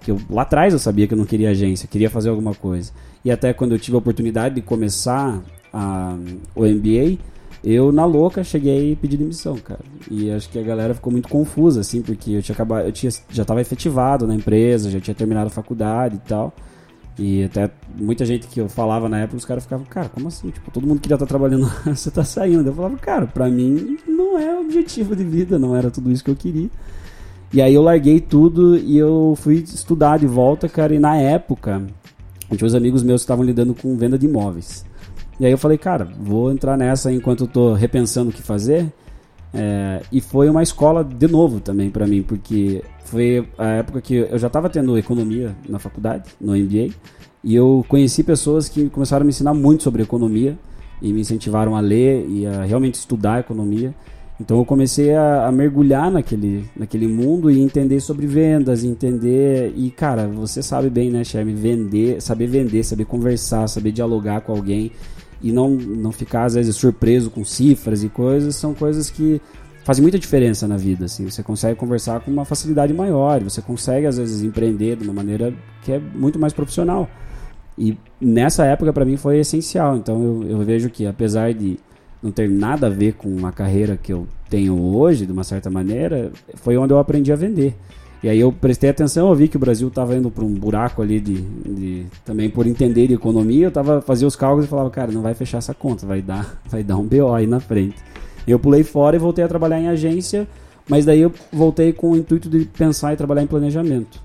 Que eu, lá atrás eu sabia que eu não queria agência, queria fazer alguma coisa. E até quando eu tive a oportunidade de começar a, o MBA, eu na louca cheguei e pedi demissão, cara. E acho que a galera ficou muito confusa, assim, porque eu tinha acabado, eu tinha, já estava efetivado na empresa, já tinha terminado a faculdade e tal. E até muita gente que eu falava na época, os caras ficavam, cara, como assim? Tipo, todo mundo queria estar trabalhando lá, você tá saindo. Eu falava, cara, pra mim não é objetivo de vida, não era tudo isso que eu queria. E aí eu larguei tudo e eu fui estudar de volta, cara, e na época, tinha uns amigos meus que estavam lidando com venda de imóveis. E aí eu falei, cara, vou entrar nessa enquanto eu tô repensando o que fazer. É, e foi uma escola de novo também para mim, porque foi a época que eu já estava tendo economia na faculdade, no MBA, e eu conheci pessoas que começaram a me ensinar muito sobre economia e me incentivaram a ler e a realmente estudar economia. Então eu comecei a, a mergulhar naquele, naquele mundo e entender sobre vendas, entender e cara, você sabe bem, né, Sherme, vender, saber vender, saber conversar, saber dialogar com alguém e não, não ficar às vezes surpreso com cifras e coisas, são coisas que fazem muita diferença na vida, assim. Você consegue conversar com uma facilidade maior, você consegue às vezes empreender de uma maneira que é muito mais profissional. E nessa época para mim foi essencial. Então eu, eu vejo que apesar de não ter nada a ver com a carreira que eu tenho hoje, de uma certa maneira, foi onde eu aprendi a vender. E aí eu prestei atenção, eu vi que o Brasil estava indo para um buraco ali de, de, também por entender de economia, eu tava fazia os cálculos e falava, cara, não vai fechar essa conta, vai dar, vai dar um BO aí na frente. Eu pulei fora e voltei a trabalhar em agência, mas daí eu voltei com o intuito de pensar e trabalhar em planejamento.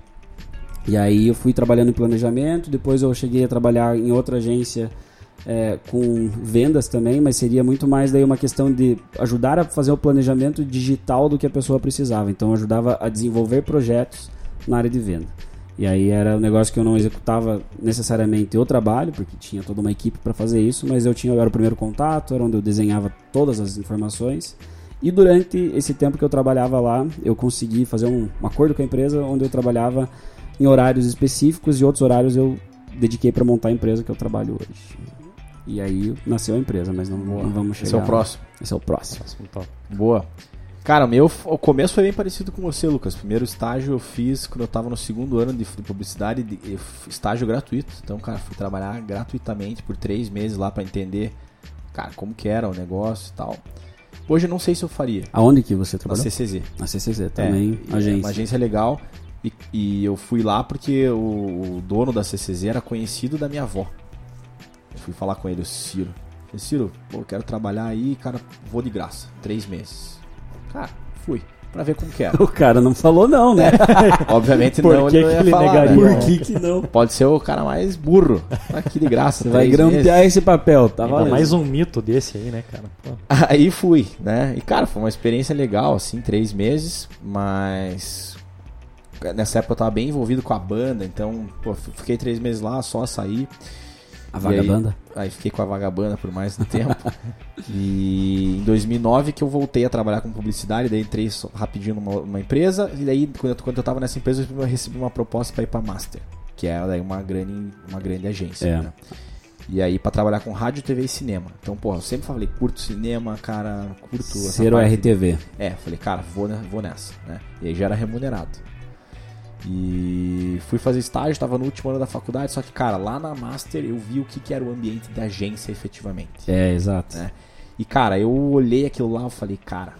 E aí eu fui trabalhando em planejamento, depois eu cheguei a trabalhar em outra agência é, com vendas também, mas seria muito mais daí uma questão de ajudar a fazer o planejamento digital do que a pessoa precisava. Então ajudava a desenvolver projetos na área de venda. E aí era um negócio que eu não executava necessariamente o trabalho, porque tinha toda uma equipe para fazer isso, mas eu tinha eu era o primeiro contato, era onde eu desenhava todas as informações. E durante esse tempo que eu trabalhava lá, eu consegui fazer um, um acordo com a empresa onde eu trabalhava em horários específicos e outros horários eu dediquei para montar a empresa que eu trabalho hoje. E aí nasceu a empresa, mas não, não vamos chegar.
Esse é o próximo.
Esse é o próximo.
Boa. Cara, o meu o começo foi bem parecido com você, Lucas. Primeiro estágio eu fiz quando eu tava no segundo ano de, de publicidade, de, de, estágio gratuito. Então, cara, fui trabalhar gratuitamente por três meses lá para entender, cara, como que era o negócio e tal. Hoje eu não sei se eu faria.
Aonde que você
Na
trabalhou?
CCZ.
Na CCZ também,
É,
agência.
É uma agência legal. E, e eu fui lá porque o, o dono da CCZ era conhecido da minha avó. Eu fui falar com ele, o Ciro. Falei, Ciro, pô, eu quero trabalhar aí, cara, vou de graça. Três meses. Cara, fui. Pra ver como que era.
O cara não falou não, né?
Obviamente
Por
não,
que
ele não
que
ia
ele
falar,
negaria?
né?
Por que que não?
Pode ser o cara mais burro. Tá aqui de graça.
Você vai grampear
meses.
esse papel, tá valendo.
mais um mito desse aí, né, cara? Pô.
Aí fui, né? E cara, foi uma experiência legal, assim, três meses, mas nessa época eu tava bem envolvido com a banda, então, pô, fiquei três meses lá, só saí.
A
E aí-
vagabanda?
Aí, fiquei com a vagabanda por mais um tempo. e em 2009 que eu voltei a trabalhar com publicidade, daí entrei rapidinho numa, numa empresa, e daí quando eu, quando eu tava nessa empresa eu recebi uma proposta para ir pra Master, que é daí uma grande, uma grande agência,
É.
né? E aí pra trabalhar com rádio, TV e cinema. Então, porra, eu sempre falei, curto cinema, cara, curto
Ser o RTV.
é, falei, cara, vou, ne- vou nessa, né? E aí já era remunerado. E fui fazer estágio, tava no último ano da faculdade, só que, cara, lá na Master eu vi o que, que era o ambiente da agência efetivamente.
É, exato.
né? E, cara, eu olhei aquilo lá e falei, cara,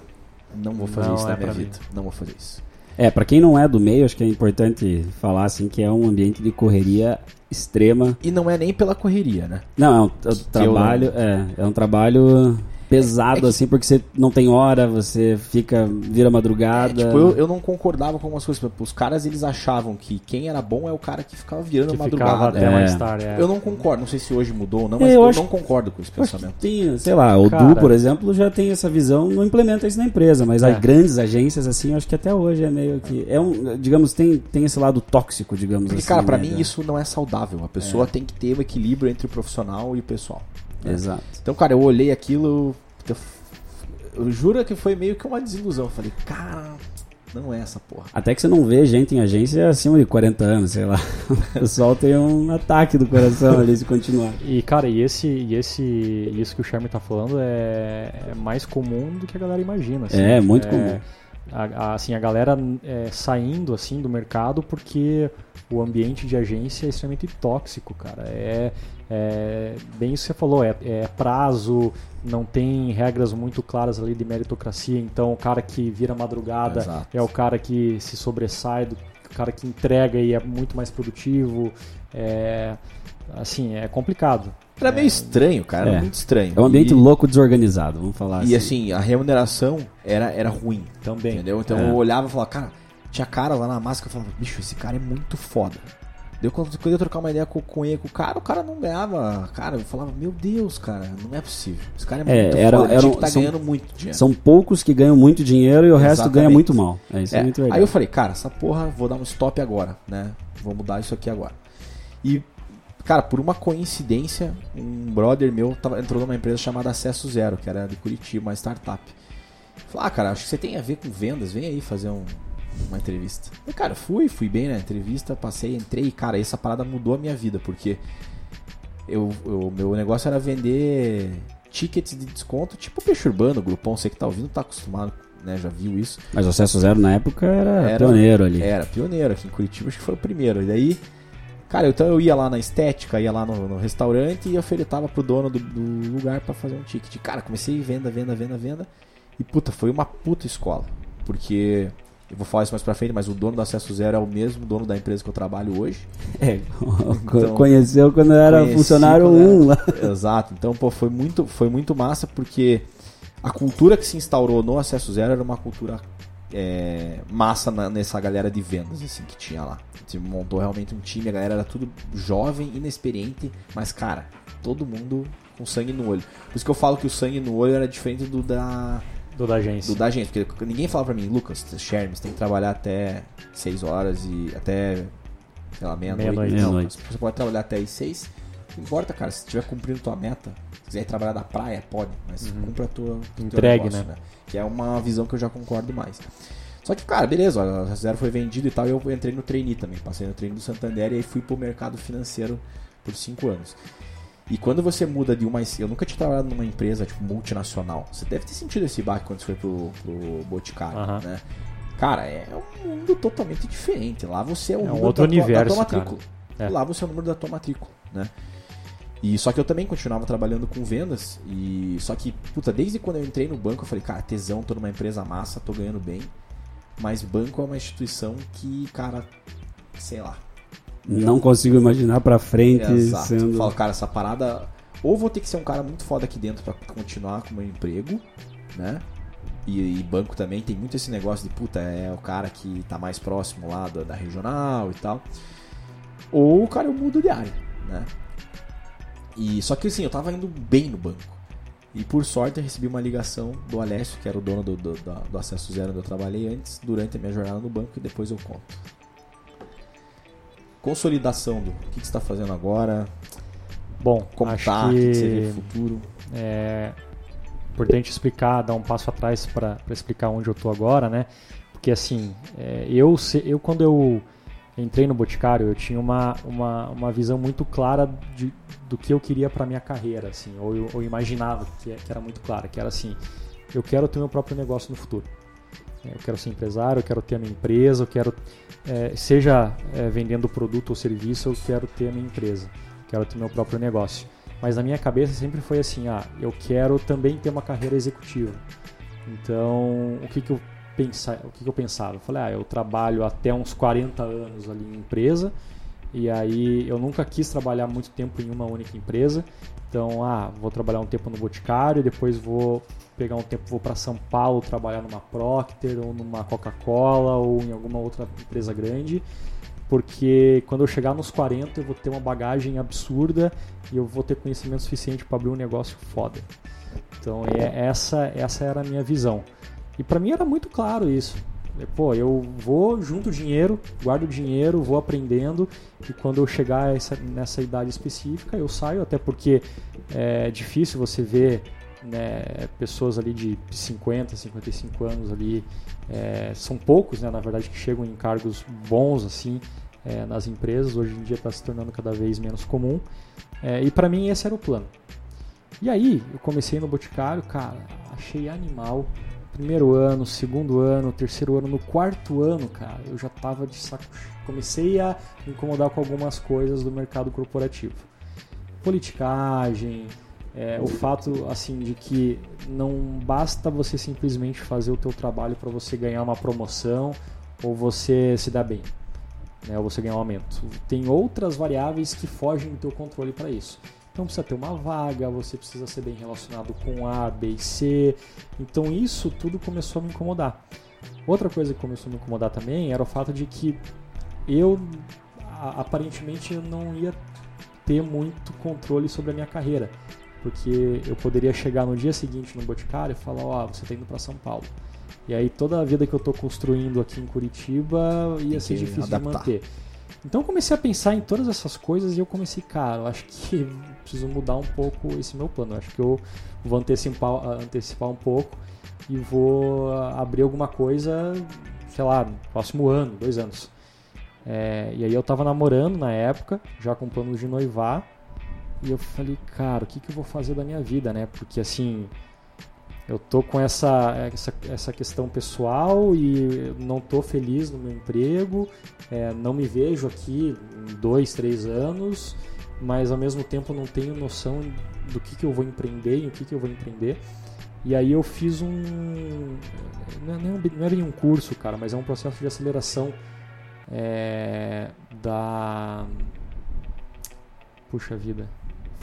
não vou fazer
Não
isso
é
na minha
pra mim.
vida. Não vou fazer isso.
É, pra quem não é do meio, acho que é importante falar assim que é um ambiente de correria extrema.
E não é nem pela correria, né?
Não, é um, é um
eu
trabalho, é, é um trabalho pesado
É que-
assim, porque você não tem hora, você fica vira madrugada.
É, tipo, eu, eu não concordava com algumas coisas. Os caras, eles achavam que quem era bom é o cara que ficava virando
Que
madrugada.
ficava até
É.
mais tarde. É.
Eu não concordo, não sei se hoje mudou ou não,
É,
mas
eu
eu,
acho-
não concordo com esse pensamento.
tem, sei lá, o
Cara.
Du, por exemplo, já tem essa visão, não implementa isso na empresa, mas
É.
as grandes agências, assim, eu acho que até hoje é meio que. É um, digamos, tem, tem esse lado tóxico, digamos
Porque,
assim.
cara, pra
né,
mim isso não é saudável. A pessoa tem que ter o equilíbrio entre o profissional e o pessoal. Né?
Exato.
Então, cara, eu olhei aquilo. eu- eu juro que foi meio que uma desilusão. Eu falei, cara, não é essa porra.
Até que você não vê gente em agência acima de 40 anos, sei lá. O pessoal tem um ataque do coração ali se continuar.
E, cara, e esse, e esse, isso que o Charme tá falando é, é mais comum do que a galera imagina. assim.
É, muito comum.
A, a- assim, a galera é, saindo assim do mercado porque o ambiente de agência é extremamente tóxico, cara. É, é bem isso que você falou, é, é prazo, não tem regras muito claras ali de meritocracia, então o cara que vira madrugada
Exato.
é o cara que se sobressai, do, o cara que entrega e é muito mais produtivo. É, assim, é complicado.
Era meio estranho, cara. Era
É.
muito estranho.
É um ambiente
E-
louco, desorganizado, vamos falar
E assim, a remuneração era, era ruim.
Também.
Entendeu? Então
É.
eu olhava e falava, cara, tinha cara lá na máscara eu falava, bicho, esse cara é muito foda. Deu quando eu trocar uma ideia com, com ele, com o cara, o cara não ganhava. Cara, eu falava, meu Deus, cara, não é possível. Esse cara é
É,
muito
era-
foda,
era
que tá
são-
ganhando muito dinheiro.
São poucos que ganham muito dinheiro e o resto
Exatamente.
ganha muito mal. É, isso é,
É,
muito verdade.
Aí eu falei, cara, essa porra, vou dar um stop agora, né? Vou mudar isso aqui agora. E, cara, por uma coincidência, um brother meu tava, entrou numa empresa chamada Acesso Zero, que era de Curitiba, uma startup. Falei, ah, cara, acho que você tem a ver com vendas, vem aí fazer um- uma entrevista. E, cara, fui, fui bem na entrevista, passei, entrei, e, cara, essa parada mudou a minha vida, porque eu, o meu negócio era vender tickets de desconto, tipo peixe urbano, grupão, você que tá ouvindo tá acostumado, né, já viu isso.
Mas o acesso zero na época era,
Era-
pioneiro ali.
Era, pioneiro aqui em Curitiba, acho que foi o primeiro. E daí, cara, então eu ia lá na estética, ia lá no, no restaurante e ofertava pro dono do, do lugar pra fazer um ticket. Cara, comecei venda, venda, venda, venda. E puta, foi uma puta escola. Porque, eu vou falar isso mais pra frente, mas o dono do Acesso Zero é o mesmo dono da empresa que eu trabalho hoje.
É,
Então,
conheceu quando era funcionário
quando
1 lá.
Exato. Então, pô, foi muito, foi muito massa porque a cultura que se instaurou no Acesso Zero era uma cultura é, massa na- nessa galera de vendas assim que tinha lá. Gente montou realmente um time, a galera era tudo jovem, inexperiente, mas cara, todo mundo com sangue no olho. Por isso que eu falo que o sangue no olho era diferente do da
Do da agência.
do da gente, porque ninguém fala pra mim, Lucas, Shermes, tem que trabalhar até 6 horas e até, sei lá, meia-noite.
Meia-noite.
Não,
Meia-noite.
você pode trabalhar até as 6. Não importa, cara, se estiver cumprindo tua meta, se quiser ir trabalhar da praia, pode, mas cumpra a tua, o teu
Entregue,
negócio,
né?
Que é uma visão que eu já concordo mais. Só que, cara, beleza, ó, a Zero foi vendido e tal, e eu entrei no trainee também. Passei no trainee do Santander e aí fui pro mercado financeiro por 5 anos. E quando você muda de uma. Eu nunca tinha trabalhado numa empresa tipo multinacional. Você deve ter sentido esse baque quando você foi pro, pro Boticário, né? Cara, é um mundo totalmente diferente. Lá você é o
É um
número
outro
da, tua- da
universo,
tua matrícula.
É.
Lá você é o número da tua matrícula, né? E só que eu também continuava trabalhando com vendas e só que, puta, desde quando eu entrei no banco eu falei, cara, tesão, tô numa empresa massa, tô ganhando bem. Mas banco é uma instituição que, cara, sei lá,
Não consigo imaginar pra frente
Exato.
Sendo.
falo, cara, essa parada. Ou vou ter que ser um cara muito foda aqui dentro pra continuar com o meu emprego, né? E, e banco também tem muito esse negócio de puta, é o cara que tá mais próximo lá da, da regional e tal. Ou, cara, eu mudo de área, né? E só que assim, eu tava indo bem no banco. E por sorte eu recebi uma ligação do Alessio, que era o dono do, do, da- do Acesso Zero onde eu trabalhei antes, durante a minha jornada no banco, e depois eu conto. Consolidação do que, que você está fazendo agora,
Bom,
como
acho
tá, que,
que
que você vê no futuro.
é importante explicar, dar um passo atrás para explicar onde eu tô agora, né? Porque assim, é, eu, eu quando eu entrei no Boticário, eu tinha uma, uma, uma visão muito clara de, do que eu queria para minha carreira, assim, ou eu, eu imaginava que, que era muito clara, que era assim, eu quero ter meu próprio negócio no futuro. É, Eu quero ser empresário, eu quero ter a minha empresa, eu quero, é, seja é, vendendo produto ou serviço, eu quero ter a minha empresa, quero ter meu próprio negócio. Mas na minha cabeça sempre foi assim, ah, eu quero também ter uma carreira executiva. Então, o que, que eu pensa, o que, que eu pensava? Eu falei, ah, eu trabalho até uns 40 anos ali em empresa, e aí eu nunca quis trabalhar muito tempo em uma única empresa. Então, ah, vou trabalhar um tempo no Boticário, depois vou pegar um tempo, vou para São Paulo trabalhar numa Procter ou numa Coca-Cola ou em alguma outra empresa grande, porque quando eu chegar nos 40 eu vou ter uma bagagem absurda e eu vou ter conhecimento suficiente para abrir um negócio foda. Então, é, essa essa era a minha visão. E para mim era muito claro isso. Pô, eu vou junto dinheiro, guardo dinheiro, vou aprendendo e quando eu chegar essa, nessa idade específica eu saio, até porque é difícil você ver né, pessoas ali de 50, 55 anos ali, é, são poucos, né, na verdade, que chegam em cargos bons assim é, nas empresas. Hoje em dia está se tornando cada vez menos comum. É, e para mim esse era o plano. E aí eu comecei no Boticário, cara, achei animal. Primeiro ano, segundo ano, terceiro ano, no quarto ano, cara, eu já tava de saco. Comecei a me incomodar com algumas coisas do mercado corporativo. Politicagem, é, o fato assim de que não basta você simplesmente fazer o teu trabalho para você ganhar uma promoção ou você se dar bem, né, ou você ganhar um aumento. Tem outras variáveis que fogem do teu controle para isso. Então precisa ter uma vaga, você precisa ser bem relacionado com A, B e C. Então isso tudo começou a me incomodar. Outra coisa que começou a me incomodar também era o fato de que eu aparentemente eu não ia ter muito controle sobre a minha carreira, porque eu poderia chegar no dia seguinte no Boticário e falar, ó, oh, você está indo para São Paulo. E aí toda a vida que eu estou construindo aqui em Curitiba ia ser difícil adaptar. de manter. Então eu comecei a pensar em todas essas coisas e eu comecei, cara, eu acho que preciso mudar um pouco esse meu plano. Acho que eu vou antecipar, antecipar um pouco e vou abrir alguma coisa, sei lá, no próximo ano, dois anos. É, e aí eu tava namorando na época, já com planos de noivar, e eu falei, cara, o que, que eu vou fazer da minha vida, né? Porque assim, eu tô com essa, essa, essa questão pessoal e não tô feliz no meu emprego, é, não me vejo aqui em dois, três anos, mas ao mesmo tempo não tenho noção do que, que eu vou empreender e o que, que eu vou empreender. E aí eu fiz um. Não é, não é bem um curso, cara, mas é um processo de aceleração é, da. Puxa vida.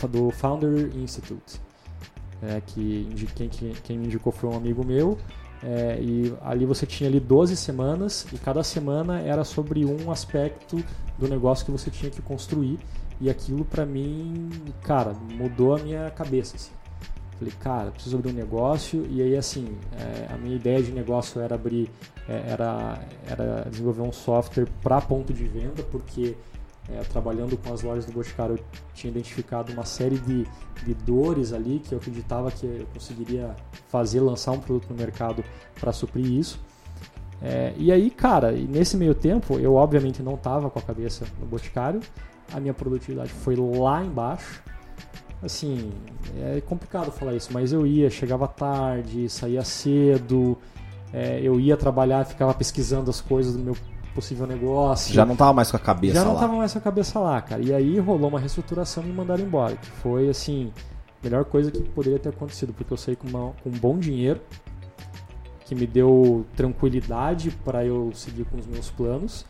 Do Founder Institute é, que quem, quem me indicou foi um amigo meu. É, e ali você tinha ali 12 semanas e cada semana era sobre um aspecto do negócio que você tinha que construir e aquilo para mim, cara, mudou a minha cabeça. Assim. Falei, cara, preciso abrir um negócio e aí assim, é, a minha ideia de negócio era abrir, é, era, era desenvolver um software para ponto de venda, porque é, trabalhando com as lojas do Boticário, eu tinha identificado uma série de, de dores ali que eu acreditava que eu conseguiria fazer, lançar um produto no mercado para suprir isso. É, e aí, cara, nesse meio tempo, eu obviamente não estava com a cabeça no Boticário, a minha produtividade foi lá embaixo. Assim, é complicado falar isso, mas eu ia, chegava tarde, saía cedo, é, eu ia trabalhar, ficava pesquisando as coisas do meu possível negócio.
Já não tava mais com a cabeça
Já
lá.
Já não tava mais com a cabeça lá, cara. E aí rolou uma reestruturação e me mandaram embora, que foi assim, a melhor coisa que poderia ter acontecido, porque eu saí com, uma, com um bom dinheiro, que me deu tranquilidade para eu seguir com os meus planos.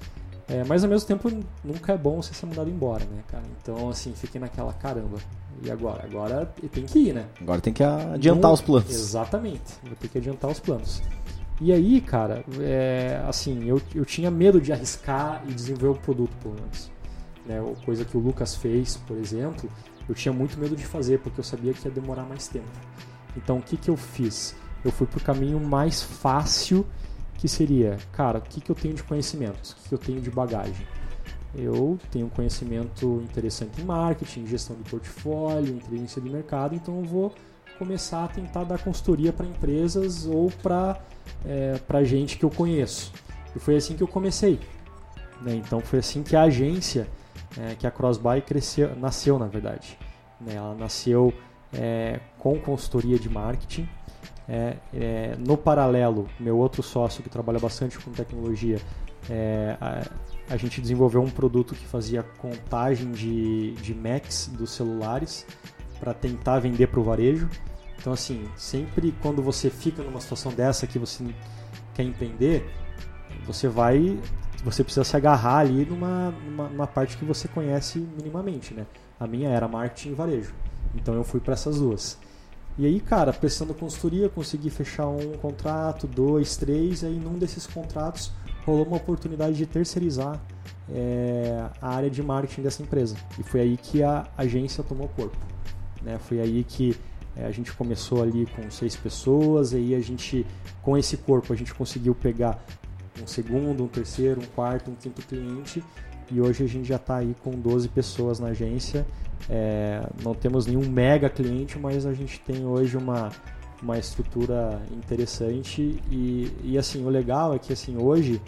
É, mas ao mesmo tempo nunca é bom você ser mandado embora, né, cara? Então, assim, fiquei naquela caramba. E agora? Agora tem que ir, né?
Agora tem que adiantar
não,
os planos.
Exatamente. Vou ter que adiantar os planos. E aí, cara, é, assim, eu, eu tinha medo de arriscar e desenvolver o produto por antes. Né? Coisa que o Lucas fez, por exemplo, eu tinha muito medo de fazer, porque eu sabia que ia demorar mais tempo. Então, o que, que eu fiz? Eu fui pro caminho mais fácil, que seria, cara, o que, que eu tenho de conhecimentos? O que, eu tenho de bagagem? Eu tenho conhecimento interessante em marketing, gestão de portfólio, inteligência de mercado, então eu vou começar a tentar dar consultoria para empresas ou para é, gente que eu conheço. E foi assim que eu comecei. Né? Então foi assim que a agência, é, que a Crossbuy cresceu, nasceu na verdade. Né? Ela nasceu é, com consultoria de marketing. É, é, no paralelo, meu outro sócio que trabalha bastante com tecnologia, é, a, a, gente desenvolveu um produto que fazia contagem de, de Macs dos celulares para tentar vender para o varejo. Então, assim, sempre quando você fica numa situação dessa que você quer empreender, você vai. Você precisa se agarrar ali numa, numa, numa parte que você conhece minimamente, né? A minha era marketing e varejo. Então eu fui para essas duas. E aí, cara, prestando consultoria, consegui fechar um contrato, dois, três, e aí num desses contratos rolou uma oportunidade de terceirizar é, a área de marketing dessa empresa. E foi aí que a agência tomou corpo. Né? Foi aí que é, a gente começou ali com seis pessoas, aí a gente, com esse corpo, a gente conseguiu pegar um segundo, um terceiro, um quarto, um quinto cliente e hoje a gente já está aí com 12 pessoas na agência. É, não temos nenhum mega cliente, mas a gente tem hoje uma, uma estrutura interessante e, e assim, o legal é que assim, hoje,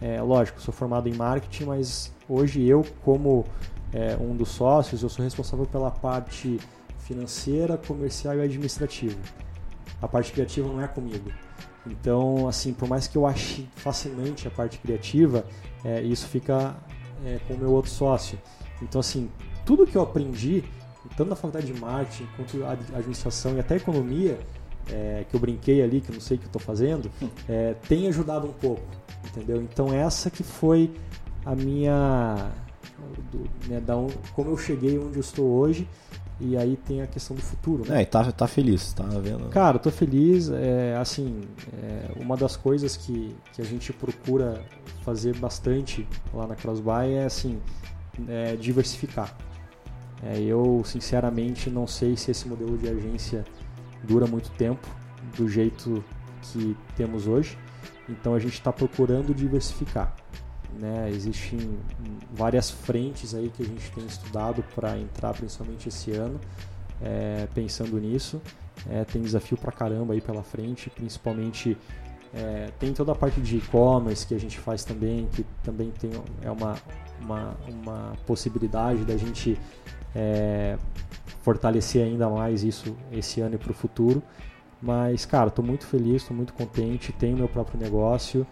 é, lógico, sou formado em marketing, mas hoje eu, como é, um dos sócios, eu sou responsável pela parte financeira, comercial e administrativa. A parte criativa não é comigo. Então, assim, por mais que eu ache fascinante a parte criativa, é, isso fica é, com o meu outro sócio. Então, assim, tudo que eu aprendi, tanto na faculdade de marketing, quanto a administração e até economia, é, que eu brinquei ali, que eu não sei o que eu estou fazendo, é, tem ajudado um pouco, entendeu? Então, essa que foi a minha... Do, né, da on, como eu cheguei onde eu estou hoje e aí tem a questão do futuro, né?
É, e tá, tá feliz, tá vendo?
Cara, tô feliz. É, assim, é, uma das coisas que, que a gente procura fazer bastante lá na Crossbuy é, assim, é, diversificar. É, eu, sinceramente, não sei se esse modelo de agência dura muito tempo do jeito que temos hoje. Então a gente está procurando diversificar. Né? Existem várias frentes aí que a gente tem estudado para entrar, principalmente esse ano, é, pensando nisso. É, tem desafio pra caramba aí pela frente, principalmente é, tem toda a parte de e-commerce que a gente faz também, que também tem, é uma, uma, uma possibilidade da gente é, fortalecer ainda mais isso esse ano e para o futuro. Mas, cara, estou muito feliz, estou muito contente, tenho meu próprio negócio.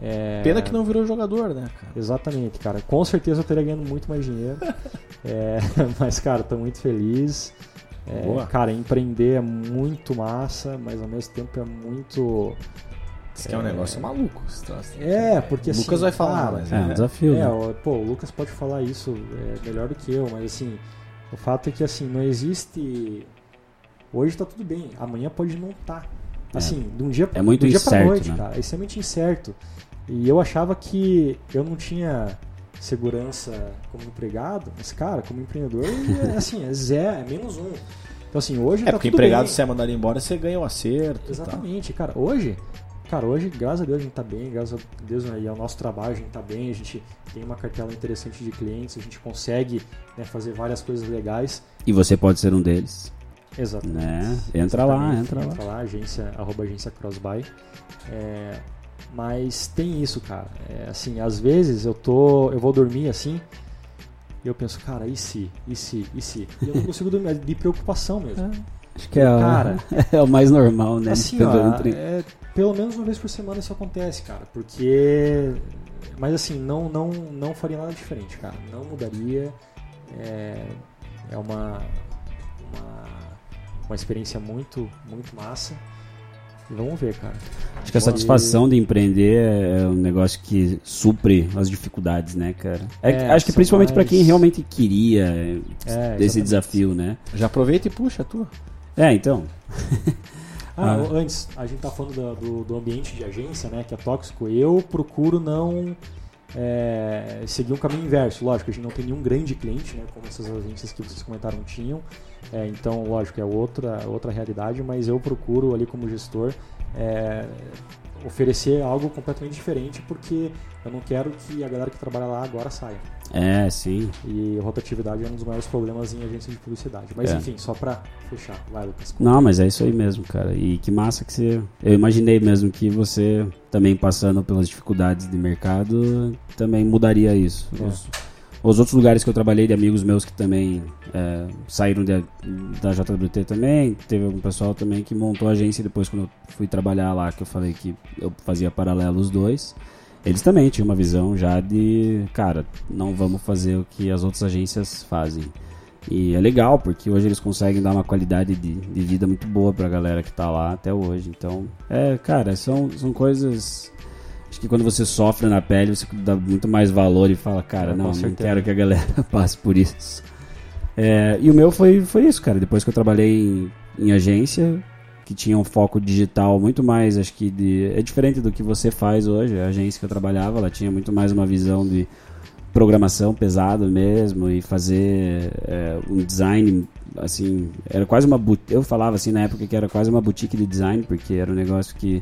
É...
Pena que não virou jogador, né, cara?
Exatamente, cara. Com certeza eu teria ganhando muito mais dinheiro. é, mas, cara, tô muito feliz. É, cara, empreender é muito massa, mas ao mesmo tempo é muito.
Isso que é um negócio maluco.
É, porque
o
assim.
Lucas vai falar,
cara,
mas
É um desafio,
É,
né?
o- pô, o Lucas pode falar isso é, melhor do que eu, mas assim, o fato é que assim, não existe. Hoje tá tudo bem, amanhã pode não estar. Assim, de um dia,
É muito
do dia pra
incerto,
noite,
né?
cara. É extremamente incerto. E eu achava que eu não tinha segurança como empregado, mas, cara, como empreendedor, é, assim, é zero, é menos um. Então, assim, hoje
É
tá
porque empregado,
bem.
se é mandado embora, você ganha o acerto. e tal.
Exatamente, cara. Hoje, cara, hoje, graças a Deus, a gente tá bem, graças a Deus, né, e ao nosso trabalho, a gente tá bem, a gente tem uma cartela interessante de clientes, a gente consegue né, fazer várias coisas legais.
E você pode ser um deles.
Exatamente.
Né? Entra lá,
Exatamente.
entra lá.
Entra lá, agência, arroba agência Crossbuy. É, mas tem isso, cara. É, assim, às vezes eu tô. Eu vou dormir assim. E eu penso, cara, e se? E se? E se? E eu não consigo dormir, é de preocupação mesmo.
Acho que é, o-
Cara,
é o mais normal, né?
Assim, ó, é, pelo menos uma vez por semana isso acontece, cara. Porque. Mas assim, não, não, não faria nada diferente, cara. Não mudaria. É, é uma, uma. Uma experiência muito, muito massa. Vamos ver, cara.
Acho que a satisfação de empreender é um negócio que supre as dificuldades, né, cara? É
É,
acho que principalmente pra
mais-
quem realmente queria
É,
esse
exatamente.
desafio, né?
Já aproveita e puxa a tua.
É, então.
Ah,
Ah.
antes, a gente tá falando do, do, do ambiente de agência, né, que é tóxico. Eu procuro não é, seguir um caminho inverso. Lógico, a gente não tem nenhum grande cliente, né, como essas agências que vocês comentaram tinham. É, então, lógico, é outra, outra realidade, mas eu procuro ali como gestor é, oferecer algo completamente diferente, porque eu não quero que a galera que trabalha lá agora saia.
É, sim.
E rotatividade é um dos maiores problemas em agência de publicidade. Mas
É.
enfim, só pra fechar. Vai, Lucas.
Não, mas é isso aí mesmo, cara. E que massa que você. Eu imaginei mesmo que você, também passando pelas dificuldades de mercado, também mudaria isso.
É.
Os, os outros lugares que eu trabalhei, de amigos meus que também é, saíram de- da JWT também, teve algum pessoal também que montou a agência depois quando eu fui trabalhar lá, que eu falei que eu fazia paralelo os dois. Eles também tinham uma visão já de, cara, não vamos fazer o que as outras agências fazem. E é legal, porque hoje eles conseguem dar uma qualidade de, de vida muito boa pra galera que tá lá até hoje. Então, é, cara, são, são coisas. Acho que quando você sofre na pele, você dá muito mais valor e fala, cara,
com
não, não quero que a galera passe por isso. É, e o meu foi, foi isso, cara. Depois que eu trabalhei em, em agência, que tinha um foco digital muito mais, acho que de, é diferente do que você faz hoje. A agência que eu trabalhava, ela tinha muito mais uma visão de programação pesada mesmo e fazer é, um design assim era quase uma eu falava assim na época que era quase uma boutique de design porque era um negócio que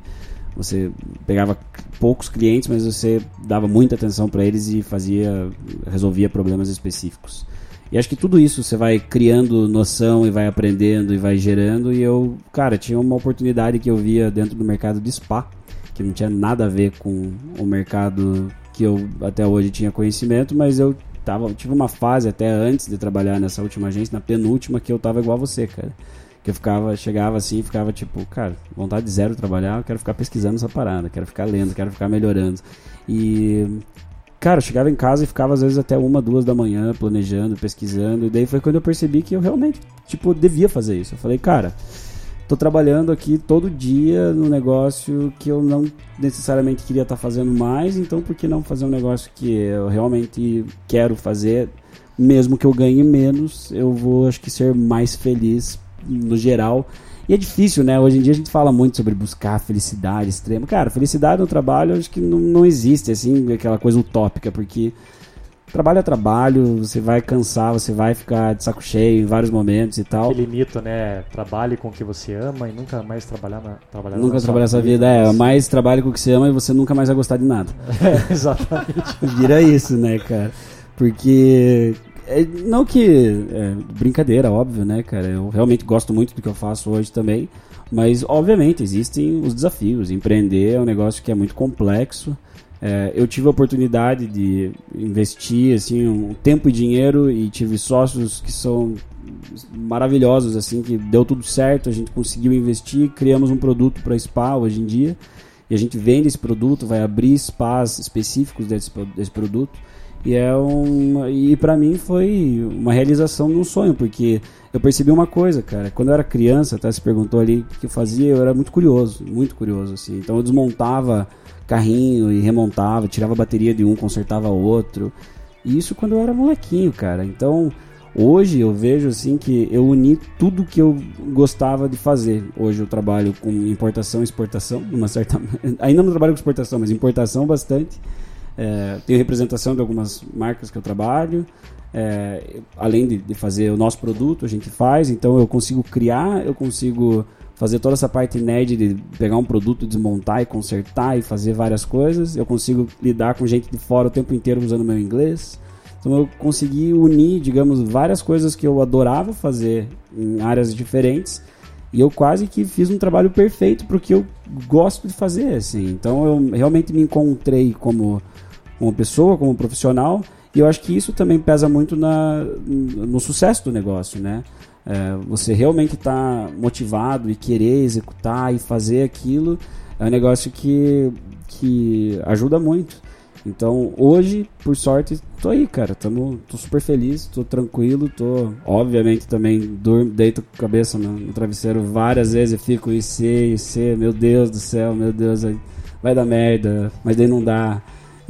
Você pegava poucos clientes, mas você dava muita atenção para eles e fazia, resolvia problemas específicos. E acho que tudo isso você vai criando noção e vai aprendendo e vai gerando. E eu, cara, tinha uma oportunidade que eu via dentro do mercado de spa, que não tinha nada a ver com o mercado que eu até hoje tinha conhecimento, mas eu tava, tive uma fase até antes de trabalhar nessa última agência, na penúltima, que eu tava igual a você, cara. Que eu ficava, chegava assim e ficava tipo, cara, vontade de zero trabalhar, eu quero ficar pesquisando essa parada, quero ficar lendo, quero ficar melhorando. E, cara, eu chegava em casa e ficava às vezes até uma, duas da manhã planejando, pesquisando. E daí foi quando eu percebi que eu realmente, tipo, devia fazer isso. Eu falei, cara, tô trabalhando aqui todo dia no negócio que eu não necessariamente queria estar fazendo mais, então por que não fazer um negócio que eu realmente quero fazer, mesmo que eu ganhe menos, eu vou acho que ser mais feliz no geral. E é difícil, né? Hoje em dia a gente fala muito sobre buscar felicidade extrema. Cara, felicidade no trabalho acho que não, não existe, assim, aquela coisa utópica, porque trabalho é trabalho, você vai cansar, você vai ficar de saco cheio em vários momentos e tal.
Aquele mito, né? Trabalhe com o que você ama e nunca mais trabalhar na trabalhar
Nunca trabalhar essa vida, é, mais trabalho com o que você ama e você nunca mais vai gostar de nada.
É, exatamente.
Vira isso, né, cara? Porque. É, não que. é, brincadeira, óbvio, né, cara? Eu realmente gosto muito do que eu faço hoje também. Mas, obviamente, existem os desafios. Empreender é um negócio que é muito complexo. É, eu tive a oportunidade de investir assim um tempo e dinheiro e tive sócios que são maravilhosos assim que deu tudo certo a gente conseguiu investir criamos um produto para spa hoje em dia e a gente vende esse produto vai abrir spas específicos desse, desse produto e é um e para mim foi uma realização de um sonho porque eu percebi uma coisa cara quando eu era criança até se perguntou ali o que eu fazia eu era muito curioso muito curioso assim então eu desmontava carrinho e remontava tirava a bateria de um consertava outro e isso quando eu era molequinho cara então Hoje eu vejo assim que eu uni tudo que eu gostava de fazer. Hoje eu trabalho com importação e exportação, numa certa ainda não trabalho com exportação, mas importação bastante. É, tenho representação de algumas marcas que eu trabalho. É, além de, de fazer o nosso produto, a gente faz, então eu consigo criar, eu consigo fazer toda essa parte nerd de pegar um produto, desmontar e consertar e fazer várias coisas. Eu consigo lidar com gente de fora o tempo inteiro usando meu inglês. Então eu consegui unir, digamos, várias coisas que eu adorava fazer em áreas diferentes e eu quase que fiz um trabalho perfeito pro que eu gosto de fazer, assim. Então eu realmente me encontrei como como pessoa, como profissional e eu acho que isso também pesa muito na, no sucesso do negócio, né? É, você realmente está motivado e querer executar e fazer aquilo é um negócio que, que ajuda muito. Então, hoje, por sorte, tô aí, cara. Tamo, tô super feliz, tô tranquilo, tô. Obviamente também durmo, deito com a cabeça no, no travesseiro várias vezes e fico e sei, e meu Deus do céu, meu Deus, vai dar merda, mas daí não dá.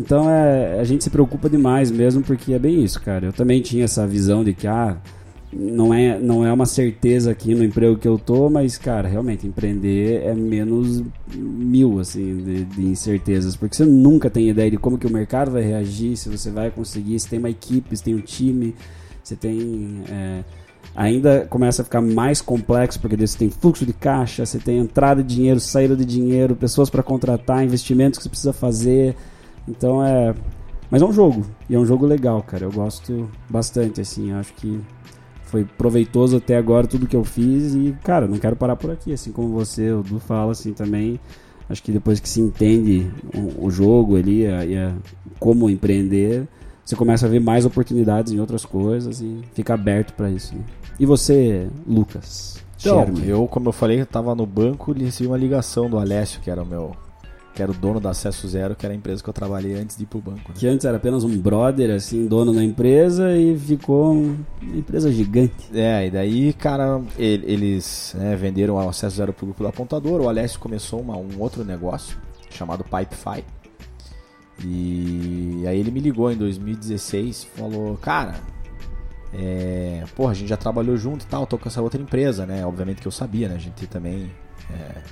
Então é, a gente se preocupa demais mesmo, porque é bem isso, cara. Eu também tinha essa visão de que, ah, não é, não é uma certeza aqui no emprego que eu tô, mas, cara, realmente, empreender é menos mil, assim, de, de incertezas, porque você nunca tem ideia de como que o mercado vai reagir, se você vai conseguir, se tem uma equipe, se tem um time, você tem... é, ainda começa a ficar mais complexo, porque você tem fluxo de caixa, você tem entrada de dinheiro, saída de dinheiro, pessoas para contratar, investimentos que você precisa fazer, então é... Mas é um jogo, e é um jogo legal, cara, eu gosto bastante, assim, acho que foi proveitoso até agora tudo que eu fiz e, cara, não quero parar por aqui, assim como você, o Du fala assim também. Acho que depois que se entende o, o jogo ali a- e como empreender, você começa a ver mais oportunidades em outras coisas e fica aberto para isso. né? E você, Lucas?
Então,
Sherman?
eu, como eu falei, eu tava no banco e recebi uma ligação do Alessio, que era o meu. Que era o dono da Acesso Zero, que era a empresa que eu trabalhei antes de ir pro banco. né?
que antes era apenas um brother, assim, dono da empresa e ficou um- uma empresa gigante.
É, e daí, cara, ele- eles né, venderam o Acesso Zero pro grupo da Apontador. O Alessio começou uma- um outro negócio chamado Pipefy. E aí ele me ligou em 2016 falou, cara, é, porra, a gente já trabalhou junto e tal, tô com essa outra empresa, né? Obviamente que eu sabia, né? A gente também é,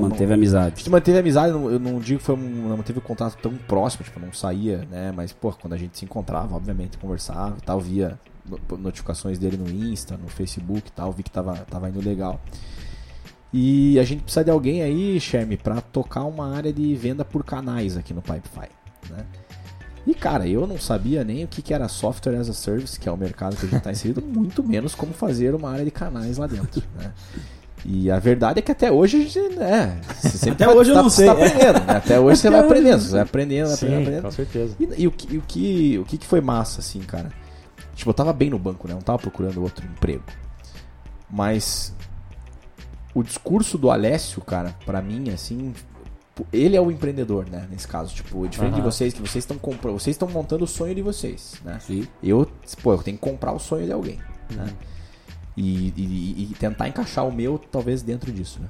não
Manteve
não,
a
a
amizade.
gente manteve amizade, não- eu não digo que foi um, não manteve o contato tão próximo, tipo, não saía, né? Mas, pô, quando a gente se encontrava, obviamente, conversava e tal, via no- notificações dele no Insta, no Facebook e tal, vi que tava, tava indo legal. E a gente precisa de alguém aí, Sherme, para tocar uma área de venda por canais aqui no Pipefy, né? E cara, eu não sabia nem o que, que era software as a service, que é o mercado que a gente está inserido, muito menos como fazer uma área de canais lá dentro, né? E a verdade é que até hoje a gente, né, você
Até
vai-
hoje eu
tá-
não
você
sei.
tá aprendendo, né? Até hoje você
Até
vai
hoje
aprendendo,
eu
você vai aprendendo, vai
Sim,
aprendendo, aprendendo.
com certeza.
E, e o, que, e o, que, o que que foi massa, assim, cara? Tipo, eu tava bem no banco, né? Eu não tava procurando outro emprego. Mas o discurso do Alessio, cara, pra mim, assim, ele é o empreendedor, né? Nesse caso, tipo, diferente de
Aham.
vocês, que vocês estão comprando, vocês estão montando o sonho de vocês, né?
Sim.
Eu, pô, eu tenho que comprar o sonho de alguém, né? E, e- e tentar encaixar o meu, talvez, dentro disso, né?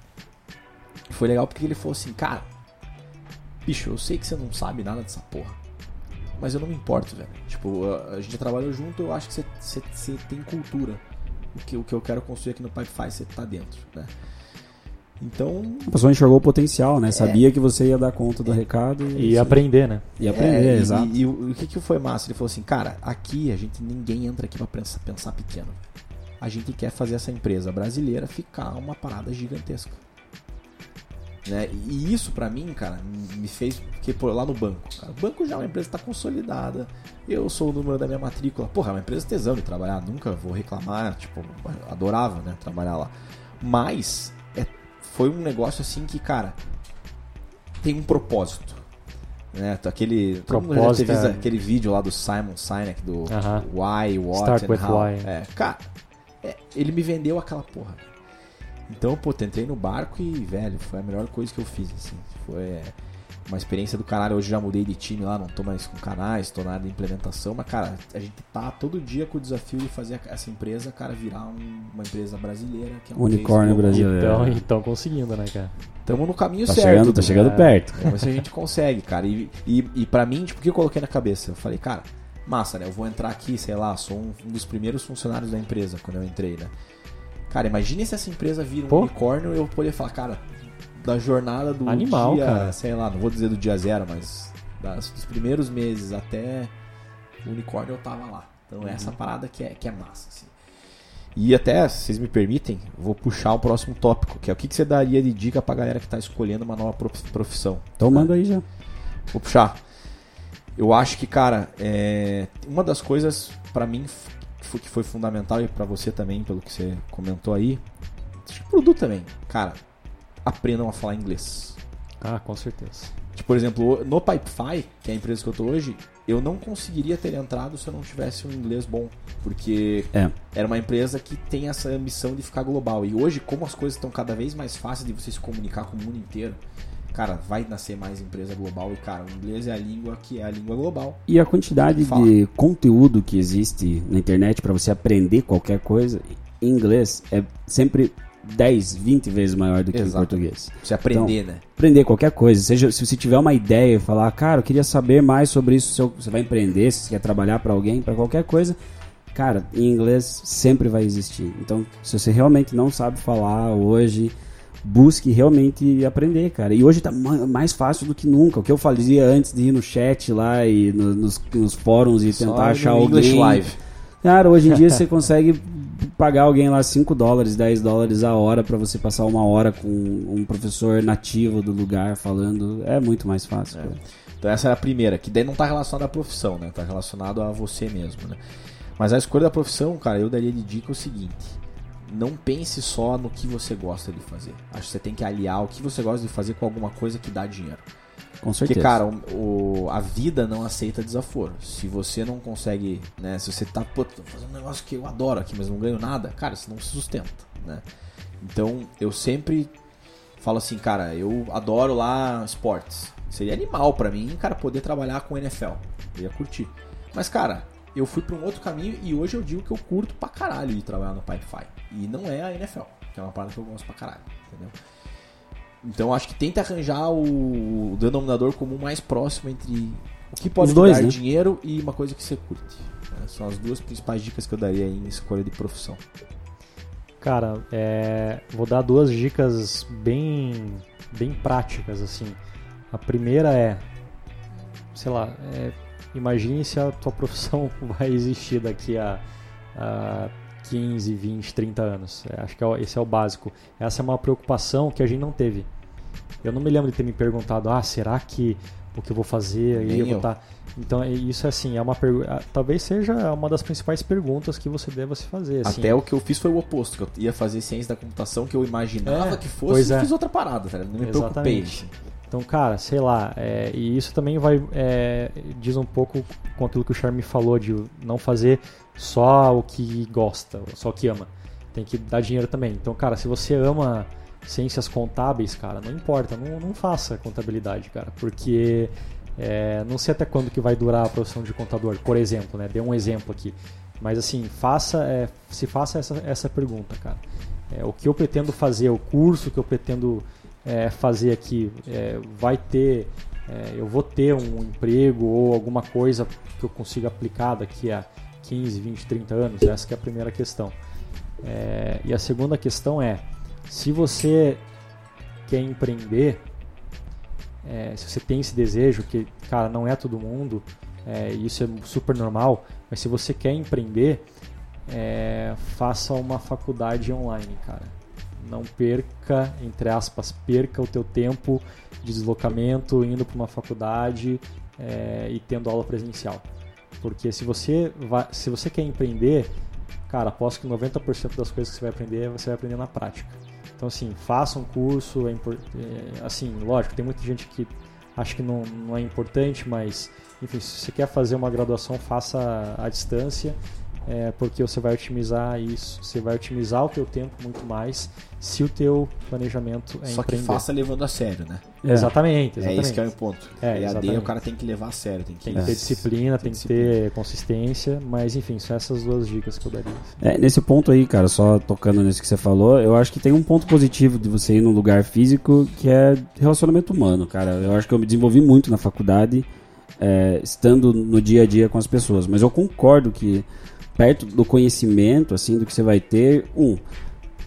E foi legal porque ele falou assim, cara, bicho, eu sei que você não sabe nada dessa porra, mas eu não me importo, velho. Tipo, a, a gente trabalhou junto, eu acho que você, você, você tem cultura. O que, o que eu quero construir aqui no Pipefy, você tá dentro, né? Então,
A pessoa enxergou o potencial, né? Sabia que você ia dar conta do recado
E aprender, né?
e aprender,
É, e-
exato.
E, e o o que, que foi massa? Ele falou assim, cara, aqui a gente ninguém entra aqui pra pensar, pensar pequeno. A gente quer fazer essa empresa brasileira ficar uma parada gigantesca. Né? E isso pra mim, cara, me fez porque pô, lá no banco, cara, o banco já é uma empresa que tá consolidada. Eu sou o número da minha matrícula. Porra, é uma empresa tesão de trabalhar, nunca vou reclamar, tipo, adorava, né, trabalhar lá. Mas é, foi um negócio assim que, cara, tem um propósito. Né? Aquele, todo mundo já
Propósito,
teve
é.
aquele vídeo lá do Simon Sinek, do
Aham.
Why, What
Start
and
with
How.
why.
É, cara, é, ele me vendeu aquela porra. Então, pô, entrei no barco e, velho, foi a melhor coisa que eu fiz, assim. Foi uma experiência do caralho. Hoje já mudei de time lá, não tô mais com canais, tô na área de implementação. Mas, cara, a gente tá todo dia com o desafio de fazer essa empresa, cara, virar um- uma empresa brasileira. Que é um
Unicórnio brasileiro.
Então, então conseguindo, né, cara?
Tamo no caminho
Tá
certo.
chegando, tá
né?
chegando perto.
Vamos ver se a gente consegue, cara. E, e, e pra mim, tipo, o que eu coloquei na cabeça? Eu falei, cara, massa, né? Eu vou entrar aqui, sei lá, sou um, dos primeiros funcionários da empresa quando eu entrei, né? Cara, imagine se essa empresa vira um
Pô.
unicórnio e eu poder falar, cara, da jornada do
Animal,
dia,
cara.
sei lá, não vou dizer do dia zero, mas das, dos primeiros meses até o unicórnio eu tava lá. Então é essa parada que é, que é massa, assim. E até, se vocês me permitem, vou puxar o próximo tópico, que é o que, que você daria de dica pra galera que tá escolhendo uma nova prof- profissão.
Então manda aí já.
Vou puxar. Eu acho que, cara, é, uma das coisas pra mim que foi, fundamental e pra você também, pelo que você comentou aí, acho que pro Du também, cara, aprendam a falar inglês.
Ah, com certeza.
Tipo, por exemplo, no Pipefy, que é a empresa que eu tô hoje, eu não conseguiria ter entrado se eu não tivesse um inglês bom, porque
É.
era uma empresa que tem essa ambição de ficar global. E hoje, como as coisas estão cada vez mais fáceis de você se comunicar com o mundo inteiro, cara, vai nascer mais empresa global e, cara, o inglês é a língua que é a língua global.
E a quantidade de conteúdo que existe na internet para você aprender qualquer coisa em inglês é sempre 10, 20 vezes maior do que em
Exato.
português.
Pra você aprender, né?
Aprender qualquer coisa, seja se você tiver uma ideia e falar, cara, eu queria saber mais sobre isso, se você vai empreender, se você quer trabalhar para alguém, para qualquer coisa, cara, em inglês sempre vai existir. Então, se você realmente não sabe falar hoje, busque realmente aprender, cara. E hoje tá ma- mais fácil do que nunca. O que eu fazia antes de ir no chat lá e no- nos, nos fóruns e
Só
tentar achar
no English
alguém.
Live.
Cara, hoje em dia você consegue pagar alguém lá 5 dólares, 10 dólares a hora pra você passar uma hora com um professor nativo do lugar falando. É muito mais fácil. cara.
Então essa era a primeira, que daí não tá relacionado à profissão, né? Tá relacionado a você mesmo, né? Mas a escolha da profissão, cara, eu daria de dica o seguinte: não pense só no que você gosta de fazer. Acho que você tem que aliar o que você gosta de fazer com alguma coisa que dá dinheiro.
Com certeza.
Porque, cara, o, o- a vida não aceita desaforo. Se você não consegue, né? Se você tá, pô, tô fazendo um negócio que eu adoro aqui, mas não ganho nada, cara, você não se sustenta, né? Então, eu sempre falo assim, cara, eu adoro lá esportes. Seria animal pra mim, cara, poder trabalhar com NFL. Eu ia curtir. Mas, cara, eu fui pra um outro caminho e hoje eu digo que eu curto pra caralho ir trabalhar no Pipefy. E não é a NFL, que é uma parada que eu gosto pra caralho, entendeu? Então acho que tenta arranjar o, denominador comum mais próximo entre o que pode
dois,
dar
né?
dinheiro e uma coisa que você curte. né? São as duas principais dicas que eu daria aí em escolha de profissão.
Cara, é, vou dar duas dicas bem, bem práticas, assim. A primeira é, sei lá, é, imagine se a tua profissão vai existir daqui a, a 15, 20, 30 anos. É, acho que é esse é o básico. Essa é uma preocupação que a gente não teve. Eu não me lembro de ter me perguntado, ah, será que o que eu vou fazer
Nem
eu vou tá... Então, é- isso é assim, é uma talvez seja uma das principais perguntas que você deva se fazer. Assim.
Até o que eu fiz foi o oposto, que eu ia fazer ciência da computação que eu imaginava
É,
que fosse e
é.
fiz outra parada, ligado? Não me preocupei.
Então, cara, sei lá, é, e isso também vai é, diz um pouco com aquilo que o Charme falou de não fazer só o que gosta, só o que ama. Tem que dar dinheiro também. Então, cara, se você ama ciências contábeis, cara, não importa, não, não faça contabilidade, cara, porque é, não sei até quando que vai durar a profissão de contador, por exemplo, né? Dê um exemplo aqui. Mas assim, faça, é, se faça essa, essa pergunta, cara. É, o que eu pretendo fazer, o curso que eu pretendo é, fazer aqui, é, vai ter, é, eu vou ter um emprego ou alguma coisa que eu consiga aplicar daqui a 15, 20, 30 anos? Essa é a primeira questão. É, e a segunda questão é, se você quer empreender, é, se você tem esse desejo, que, cara, não é todo mundo, é, isso é super normal, mas se você quer empreender, faça uma faculdade online, cara. Não perca, entre aspas, perca o teu tempo de deslocamento indo para uma faculdade é, e tendo aula presencial. Porque se você, vai, se você quer empreender, cara, aposto que 90% das coisas que você vai aprender, você vai aprender na prática. Então, assim, faça um curso, é é, assim, lógico, tem muita gente que acha que não, não é importante, mas, enfim, se você quer fazer uma graduação, faça à distância, é, porque você vai otimizar isso, você vai otimizar o teu tempo muito mais se o teu planejamento é
Só que
empreender.
faça levando a sério, né?
Exatamente,
É
exatamente.
esse que é o ponto.
É,
EAD
exatamente.
o cara tem que levar a sério, tem que,
Tem que ter disciplina, tem, que ter consistência, mas enfim, são essas duas dicas que eu daria.
É, nesse ponto aí, cara, só tocando nisso que você falou, eu acho que tem um ponto positivo de você ir num lugar físico que é relacionamento humano, cara. Eu acho que eu me desenvolvi muito na faculdade, é, estando no dia a dia com as pessoas. Mas eu concordo que perto do conhecimento, assim, do que você vai ter, um,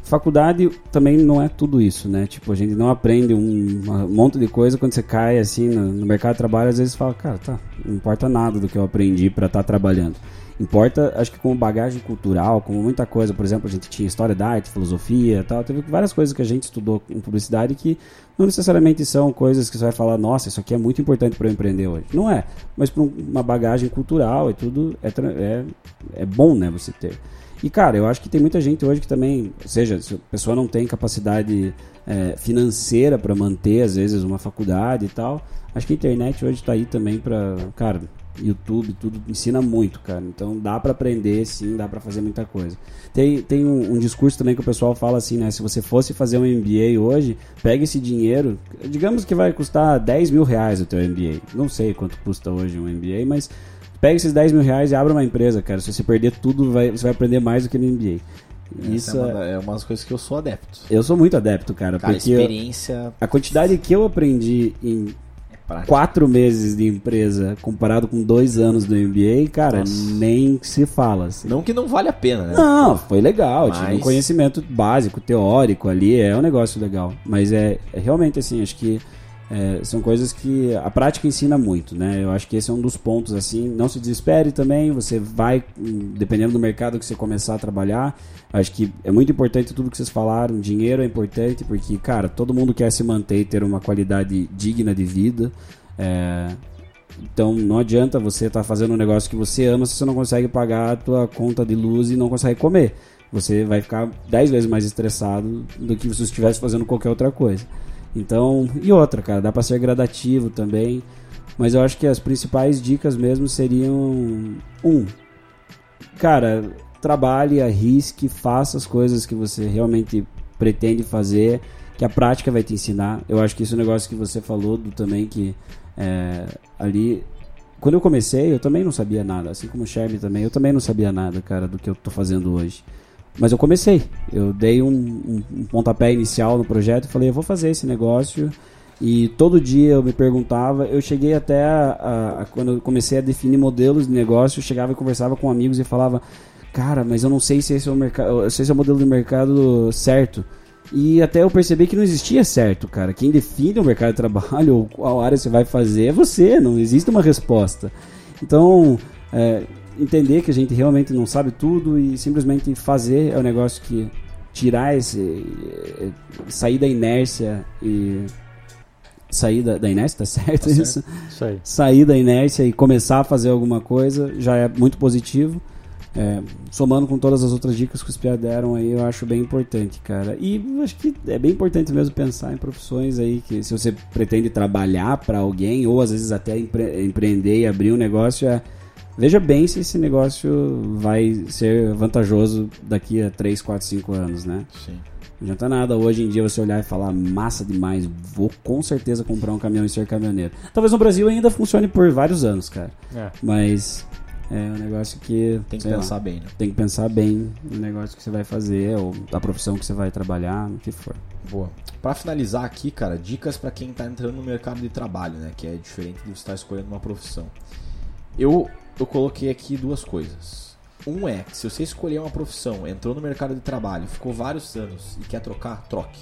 faculdade também não é tudo isso, né? Tipo, a gente não aprende um, um monte de coisa quando você cai assim no, no mercado de trabalho, às vezes fala, cara, tá, não importa nada do que eu aprendi pra estar trabalhando. Importa, acho que como bagagem cultural, como muita coisa, por exemplo, a gente tinha história da arte, filosofia, tal, teve várias coisas que a gente estudou em publicidade que não necessariamente são coisas que você vai falar, nossa, isso aqui é muito importante para eu empreender hoje. Não é, mas para uma bagagem cultural e tudo é, é, é bom, né, você ter. E, cara, eu acho que tem muita gente hoje que também, ou seja, se a pessoa não tem capacidade é, financeira para manter, às vezes, uma faculdade e tal, acho que a internet hoje tá aí também para, cara, YouTube, tudo ensina muito, cara. Então dá para aprender, sim, dá para fazer muita coisa. Tem, tem um, um discurso também que o pessoal fala assim, né? Se você fosse fazer um MBA hoje, pega esse dinheiro, digamos que vai custar 10 mil reais o teu MBA. Não sei quanto custa hoje um MBA, mas pega esses 10 mil reais e abre uma empresa, cara. Se você perder tudo, vai, você vai aprender mais do que no MBA. Isso
Essa é uma, da- é uma das coisas que eu sou adepto.
eu sou muito adepto, cara,
Cara,
porque eu-
experiência
a quantidade que eu aprendi em
é prática.
quatro meses de empresa comparado com dois anos do MBA, cara,
Nossa.
nem se fala. assim.
Não que não vale a pena, né?
Não, foi legal. Tive um
Mas-
conhecimento básico, teórico ali, é um negócio legal. Mas é, é realmente assim, acho que é, são coisas que a prática ensina muito, né? Eu acho que esse é um dos pontos, assim. Não se desespere também, você vai, dependendo do mercado que você começar a trabalhar. Acho que é muito importante tudo que vocês falaram. Dinheiro é importante porque, cara, todo mundo quer se manter e ter uma qualidade digna de vida. É, então não adianta você estar fazendo um negócio que você ama se você não consegue pagar a tua conta de luz e não consegue comer. Você vai ficar 10 vezes mais estressado do que se você estivesse fazendo qualquer outra coisa. Então, e outra, cara, dá pra ser gradativo também. Mas eu acho que as principais dicas mesmo seriam um, cara, trabalhe, arrisque, faça as coisas que você realmente pretende fazer, que a prática vai te ensinar. Eu acho que esse é um negócio que você falou do, também que é, ali quando eu comecei, eu também não sabia nada, assim como o Sherman também, eu também não sabia nada, cara, do que eu tô fazendo hoje. Mas eu comecei, eu dei um, um, um pontapé inicial no projeto e falei, eu vou fazer esse negócio. E todo dia eu me perguntava, eu cheguei até a, a- a- quando eu comecei a definir modelos de negócio, eu chegava e conversava com amigos e falava, cara, mas eu não sei se esse é o mercado, se esse é o modelo de mercado certo. E até eu percebi que não existia certo, cara. Quem define o mercado de trabalho ou qual área você vai fazer é você, não existe uma resposta. Então, é, entender que a gente realmente não sabe tudo e simplesmente fazer é o negócio que tirar esse. eh, sair da inércia e. Sair da, da inércia, tá certo isso?
Isso aí.
sair da inércia e começar a fazer alguma coisa já é muito positivo. É, somando com todas as outras dicas que os Pia deram aí, eu acho bem importante, cara. E acho que é bem importante mesmo pensar em profissões aí que se você pretende trabalhar para alguém ou às vezes até empre- empreender e abrir um negócio, é, veja bem se esse negócio vai ser vantajoso daqui a 3, 4, 5 anos, né?
Sim.
Não adianta nada hoje em dia você olhar e falar massa demais, vou com certeza comprar um caminhão e ser caminhoneiro. Talvez no Brasil ainda funcione por vários anos, cara.
É.
Mas é um negócio que
Tem que
sei lá,
pensar bem, né?
tem que pensar bem no negócio que você vai fazer ou da profissão que você vai trabalhar, no que for.
Boa. Pra finalizar aqui, cara, dicas pra quem tá entrando no mercado de trabalho, né? Que é diferente de você estar escolhendo uma profissão. Eu, eu coloquei aqui duas coisas. Um é que se você escolher uma profissão, entrou no mercado de trabalho, ficou vários anos e quer trocar, troque.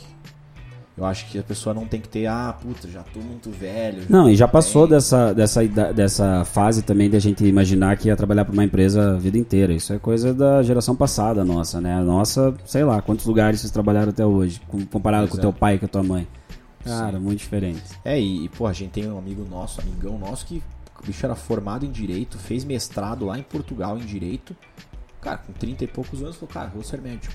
Eu acho que a pessoa não tem que ter, ah, puta, já tô muito velho.
Não, e já passou
bem.
dessa, dessa, dessa fase também de a gente imaginar que ia trabalhar para uma empresa a vida inteira. Isso é coisa da geração passada nossa, né? A nossa, sei lá, quantos lugares vocês trabalharam até hoje, com- comparado
Pois
com o teu pai e com a tua mãe. Cara, muito diferente.
É, e, pô, a gente tem um amigo nosso, amigão nosso, que o bicho era formado em Direito, fez mestrado lá em Portugal em Direito. Cara, com 30 e poucos anos, falou, cara, vou ser médico.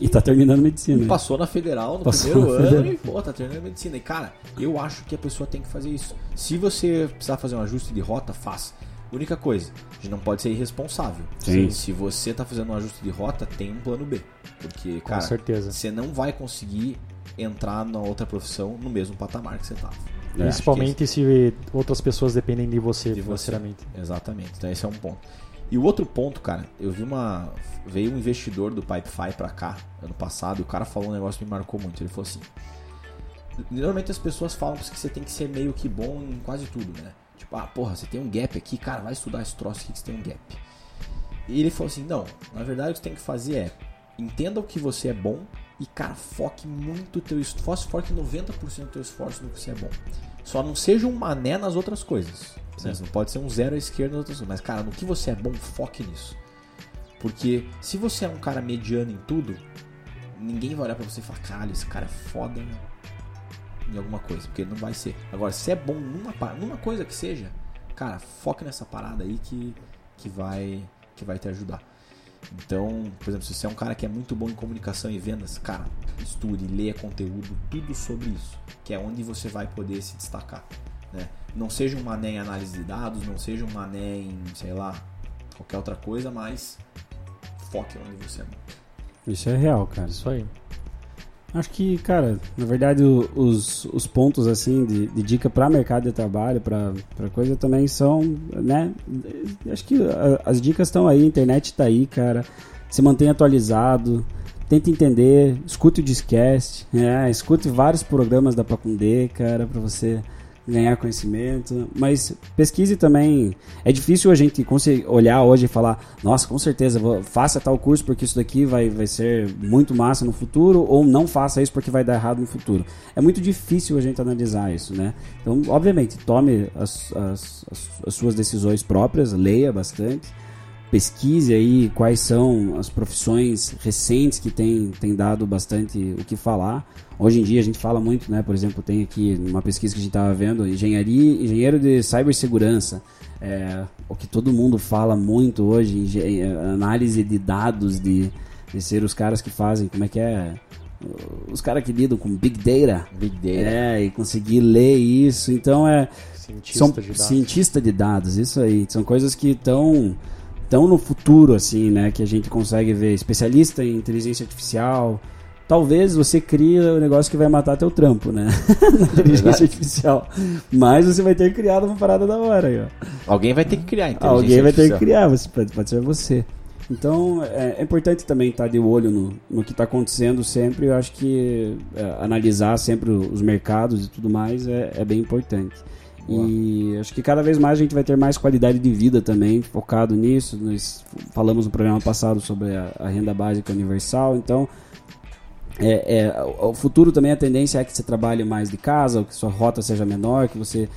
E tá terminando medicina.
E passou na federal no
Passou
primeiro ano
federal.
e, pô, tá terminando medicina. E, cara, eu acho que a pessoa tem que fazer isso. Se você precisar fazer um ajuste de rota, faça. Única coisa, a gente não pode ser irresponsável.
Sim.
Se você tá fazendo um ajuste de rota, tem um plano B. Porque,
Com
cara,
certeza.
você não vai conseguir entrar na outra profissão no mesmo patamar que você tava.
É.
Principalmente se outras pessoas dependem de você
De você.
financeiramente.
Exatamente. Então esse é um ponto. E o outro ponto, cara, eu vi uma. Veio um investidor do Pipefy pra cá ano passado e o cara falou um negócio que me marcou muito. Ele falou assim: Normalmente as pessoas falam que você tem que ser meio que bom em quase tudo, né? Tipo, ah, porra, você tem um gap aqui, cara, vai estudar esse troço aqui que você tem um gap. E ele falou assim: não, na verdade o que você tem que fazer é entenda o que você é bom e, cara, foque muito o teu esforço, foque 90% do teu esforço no que você é bom. Só não seja um mané nas outras coisas. né? Não pode ser um zero à esquerda nas outras coisas. Mas, cara, no que você é bom, foque nisso. Porque se você é um cara mediano em tudo, ninguém vai olhar pra você e falar, caralho, esse cara é foda em alguma coisa. Porque não vai ser. Agora, se é bom numa, numa coisa que seja, cara, foque nessa parada aí que, que, vai, que vai te ajudar. Então, por exemplo, se você é um cara que é muito bom em comunicação e vendas, cara, estude, leia conteúdo, tudo sobre isso, que é onde você vai poder se destacar. Né? Não seja um mané em análise de dados, não seja um mané em, sei lá, qualquer outra coisa, mas foque onde você é bom.
Isso é real, cara.
Isso aí.
Acho que, cara, na verdade, os, os pontos, assim, de, de dica para mercado de trabalho, para coisa também são, né? Acho que a- as dicas estão aí, a internet tá aí, cara. Se mantenha atualizado, tente entender, escute o Discast, né? Escute vários programas da Pacundê, cara, para você ganhar conhecimento, mas pesquise também. É difícil a gente olhar hoje e falar, nossa, com certeza, vou, faça tal curso porque isso daqui vai, vai ser muito massa no futuro, ou não faça isso porque vai dar errado no futuro. É muito difícil a gente analisar isso, né? Então, obviamente, tome as, as, as suas decisões próprias, leia bastante, pesquise aí quais são as profissões recentes que têm tem dado bastante o que falar. Hoje em dia a gente fala muito, né? Por exemplo, tem aqui uma pesquisa que a gente estava vendo, engenharia, engenheiro de cibersegurança. É, o que todo mundo fala muito hoje, engen- análise de dados, de, de ser os caras que fazem, como é que é? Os caras que lidam com Big Data.
Big Data.
É, e conseguir ler isso. Então é.
Cientista
São
de dados.
cientista de dados, isso aí. São coisas que estão tão no futuro, assim, né? Que a gente consegue ver. Especialista em inteligência artificial. Talvez você crie o negócio que vai matar teu trampo, né? Na inteligência artificial. Mas você vai ter criado uma parada da hora aí, ó.
Alguém vai ter que criar, então.
Alguém vai ter que criar, você, pode, pode ser você. Então é, é importante também estar de olho no, no que está acontecendo sempre. Eu acho que é, analisar sempre os mercados e tudo mais é, é bem importante. E acho que cada vez mais a gente vai ter mais qualidade de vida também, focado nisso. Nós falamos no programa passado sobre a, a renda básica universal, então é, é, o futuro também a tendência é que você trabalhe mais de casa, ou que sua rota seja menor, que você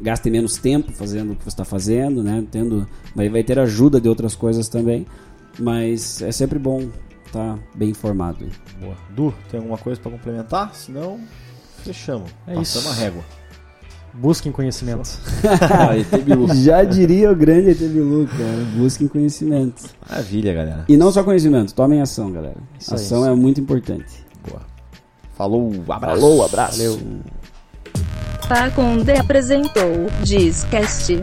gaste menos tempo fazendo o que você está fazendo, né? Tendo, vai, vai ter ajuda de outras coisas também, mas é sempre bom estar tá bem informado.
Boa. Du, tem alguma coisa para complementar? Se não, fechamos.
É
Passamos
isso.
a régua.
Busquem conhecimento.
Ah.
Já diria o grande ET Bilu, cara. Busquem conhecimento.
Maravilha, galera.
E não só conhecimento, tomem ação, galera.
Isso
ação
isso.
é muito importante.
Boa. Falou, abraço.
Falou, abraço.
Valeu.
Pacunde apresentou Discast.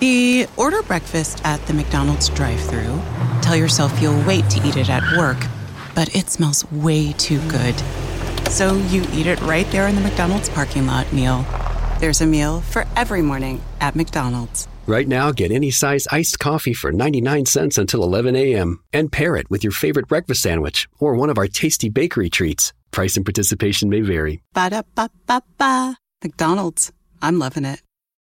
The order breakfast at the McDonald's drive through Tell yourself you'll wait to eat it at work, but it smells way too good. So you eat it right there in the McDonald's parking lot meal. There's a meal for every morning at McDonald's.
Right now, get any size iced coffee for 99 cents until 11 a.m. and pair it with your favorite breakfast sandwich or one of our tasty bakery treats. Price and participation may vary.
Ba da ba ba ba. McDonald's. I'm loving it.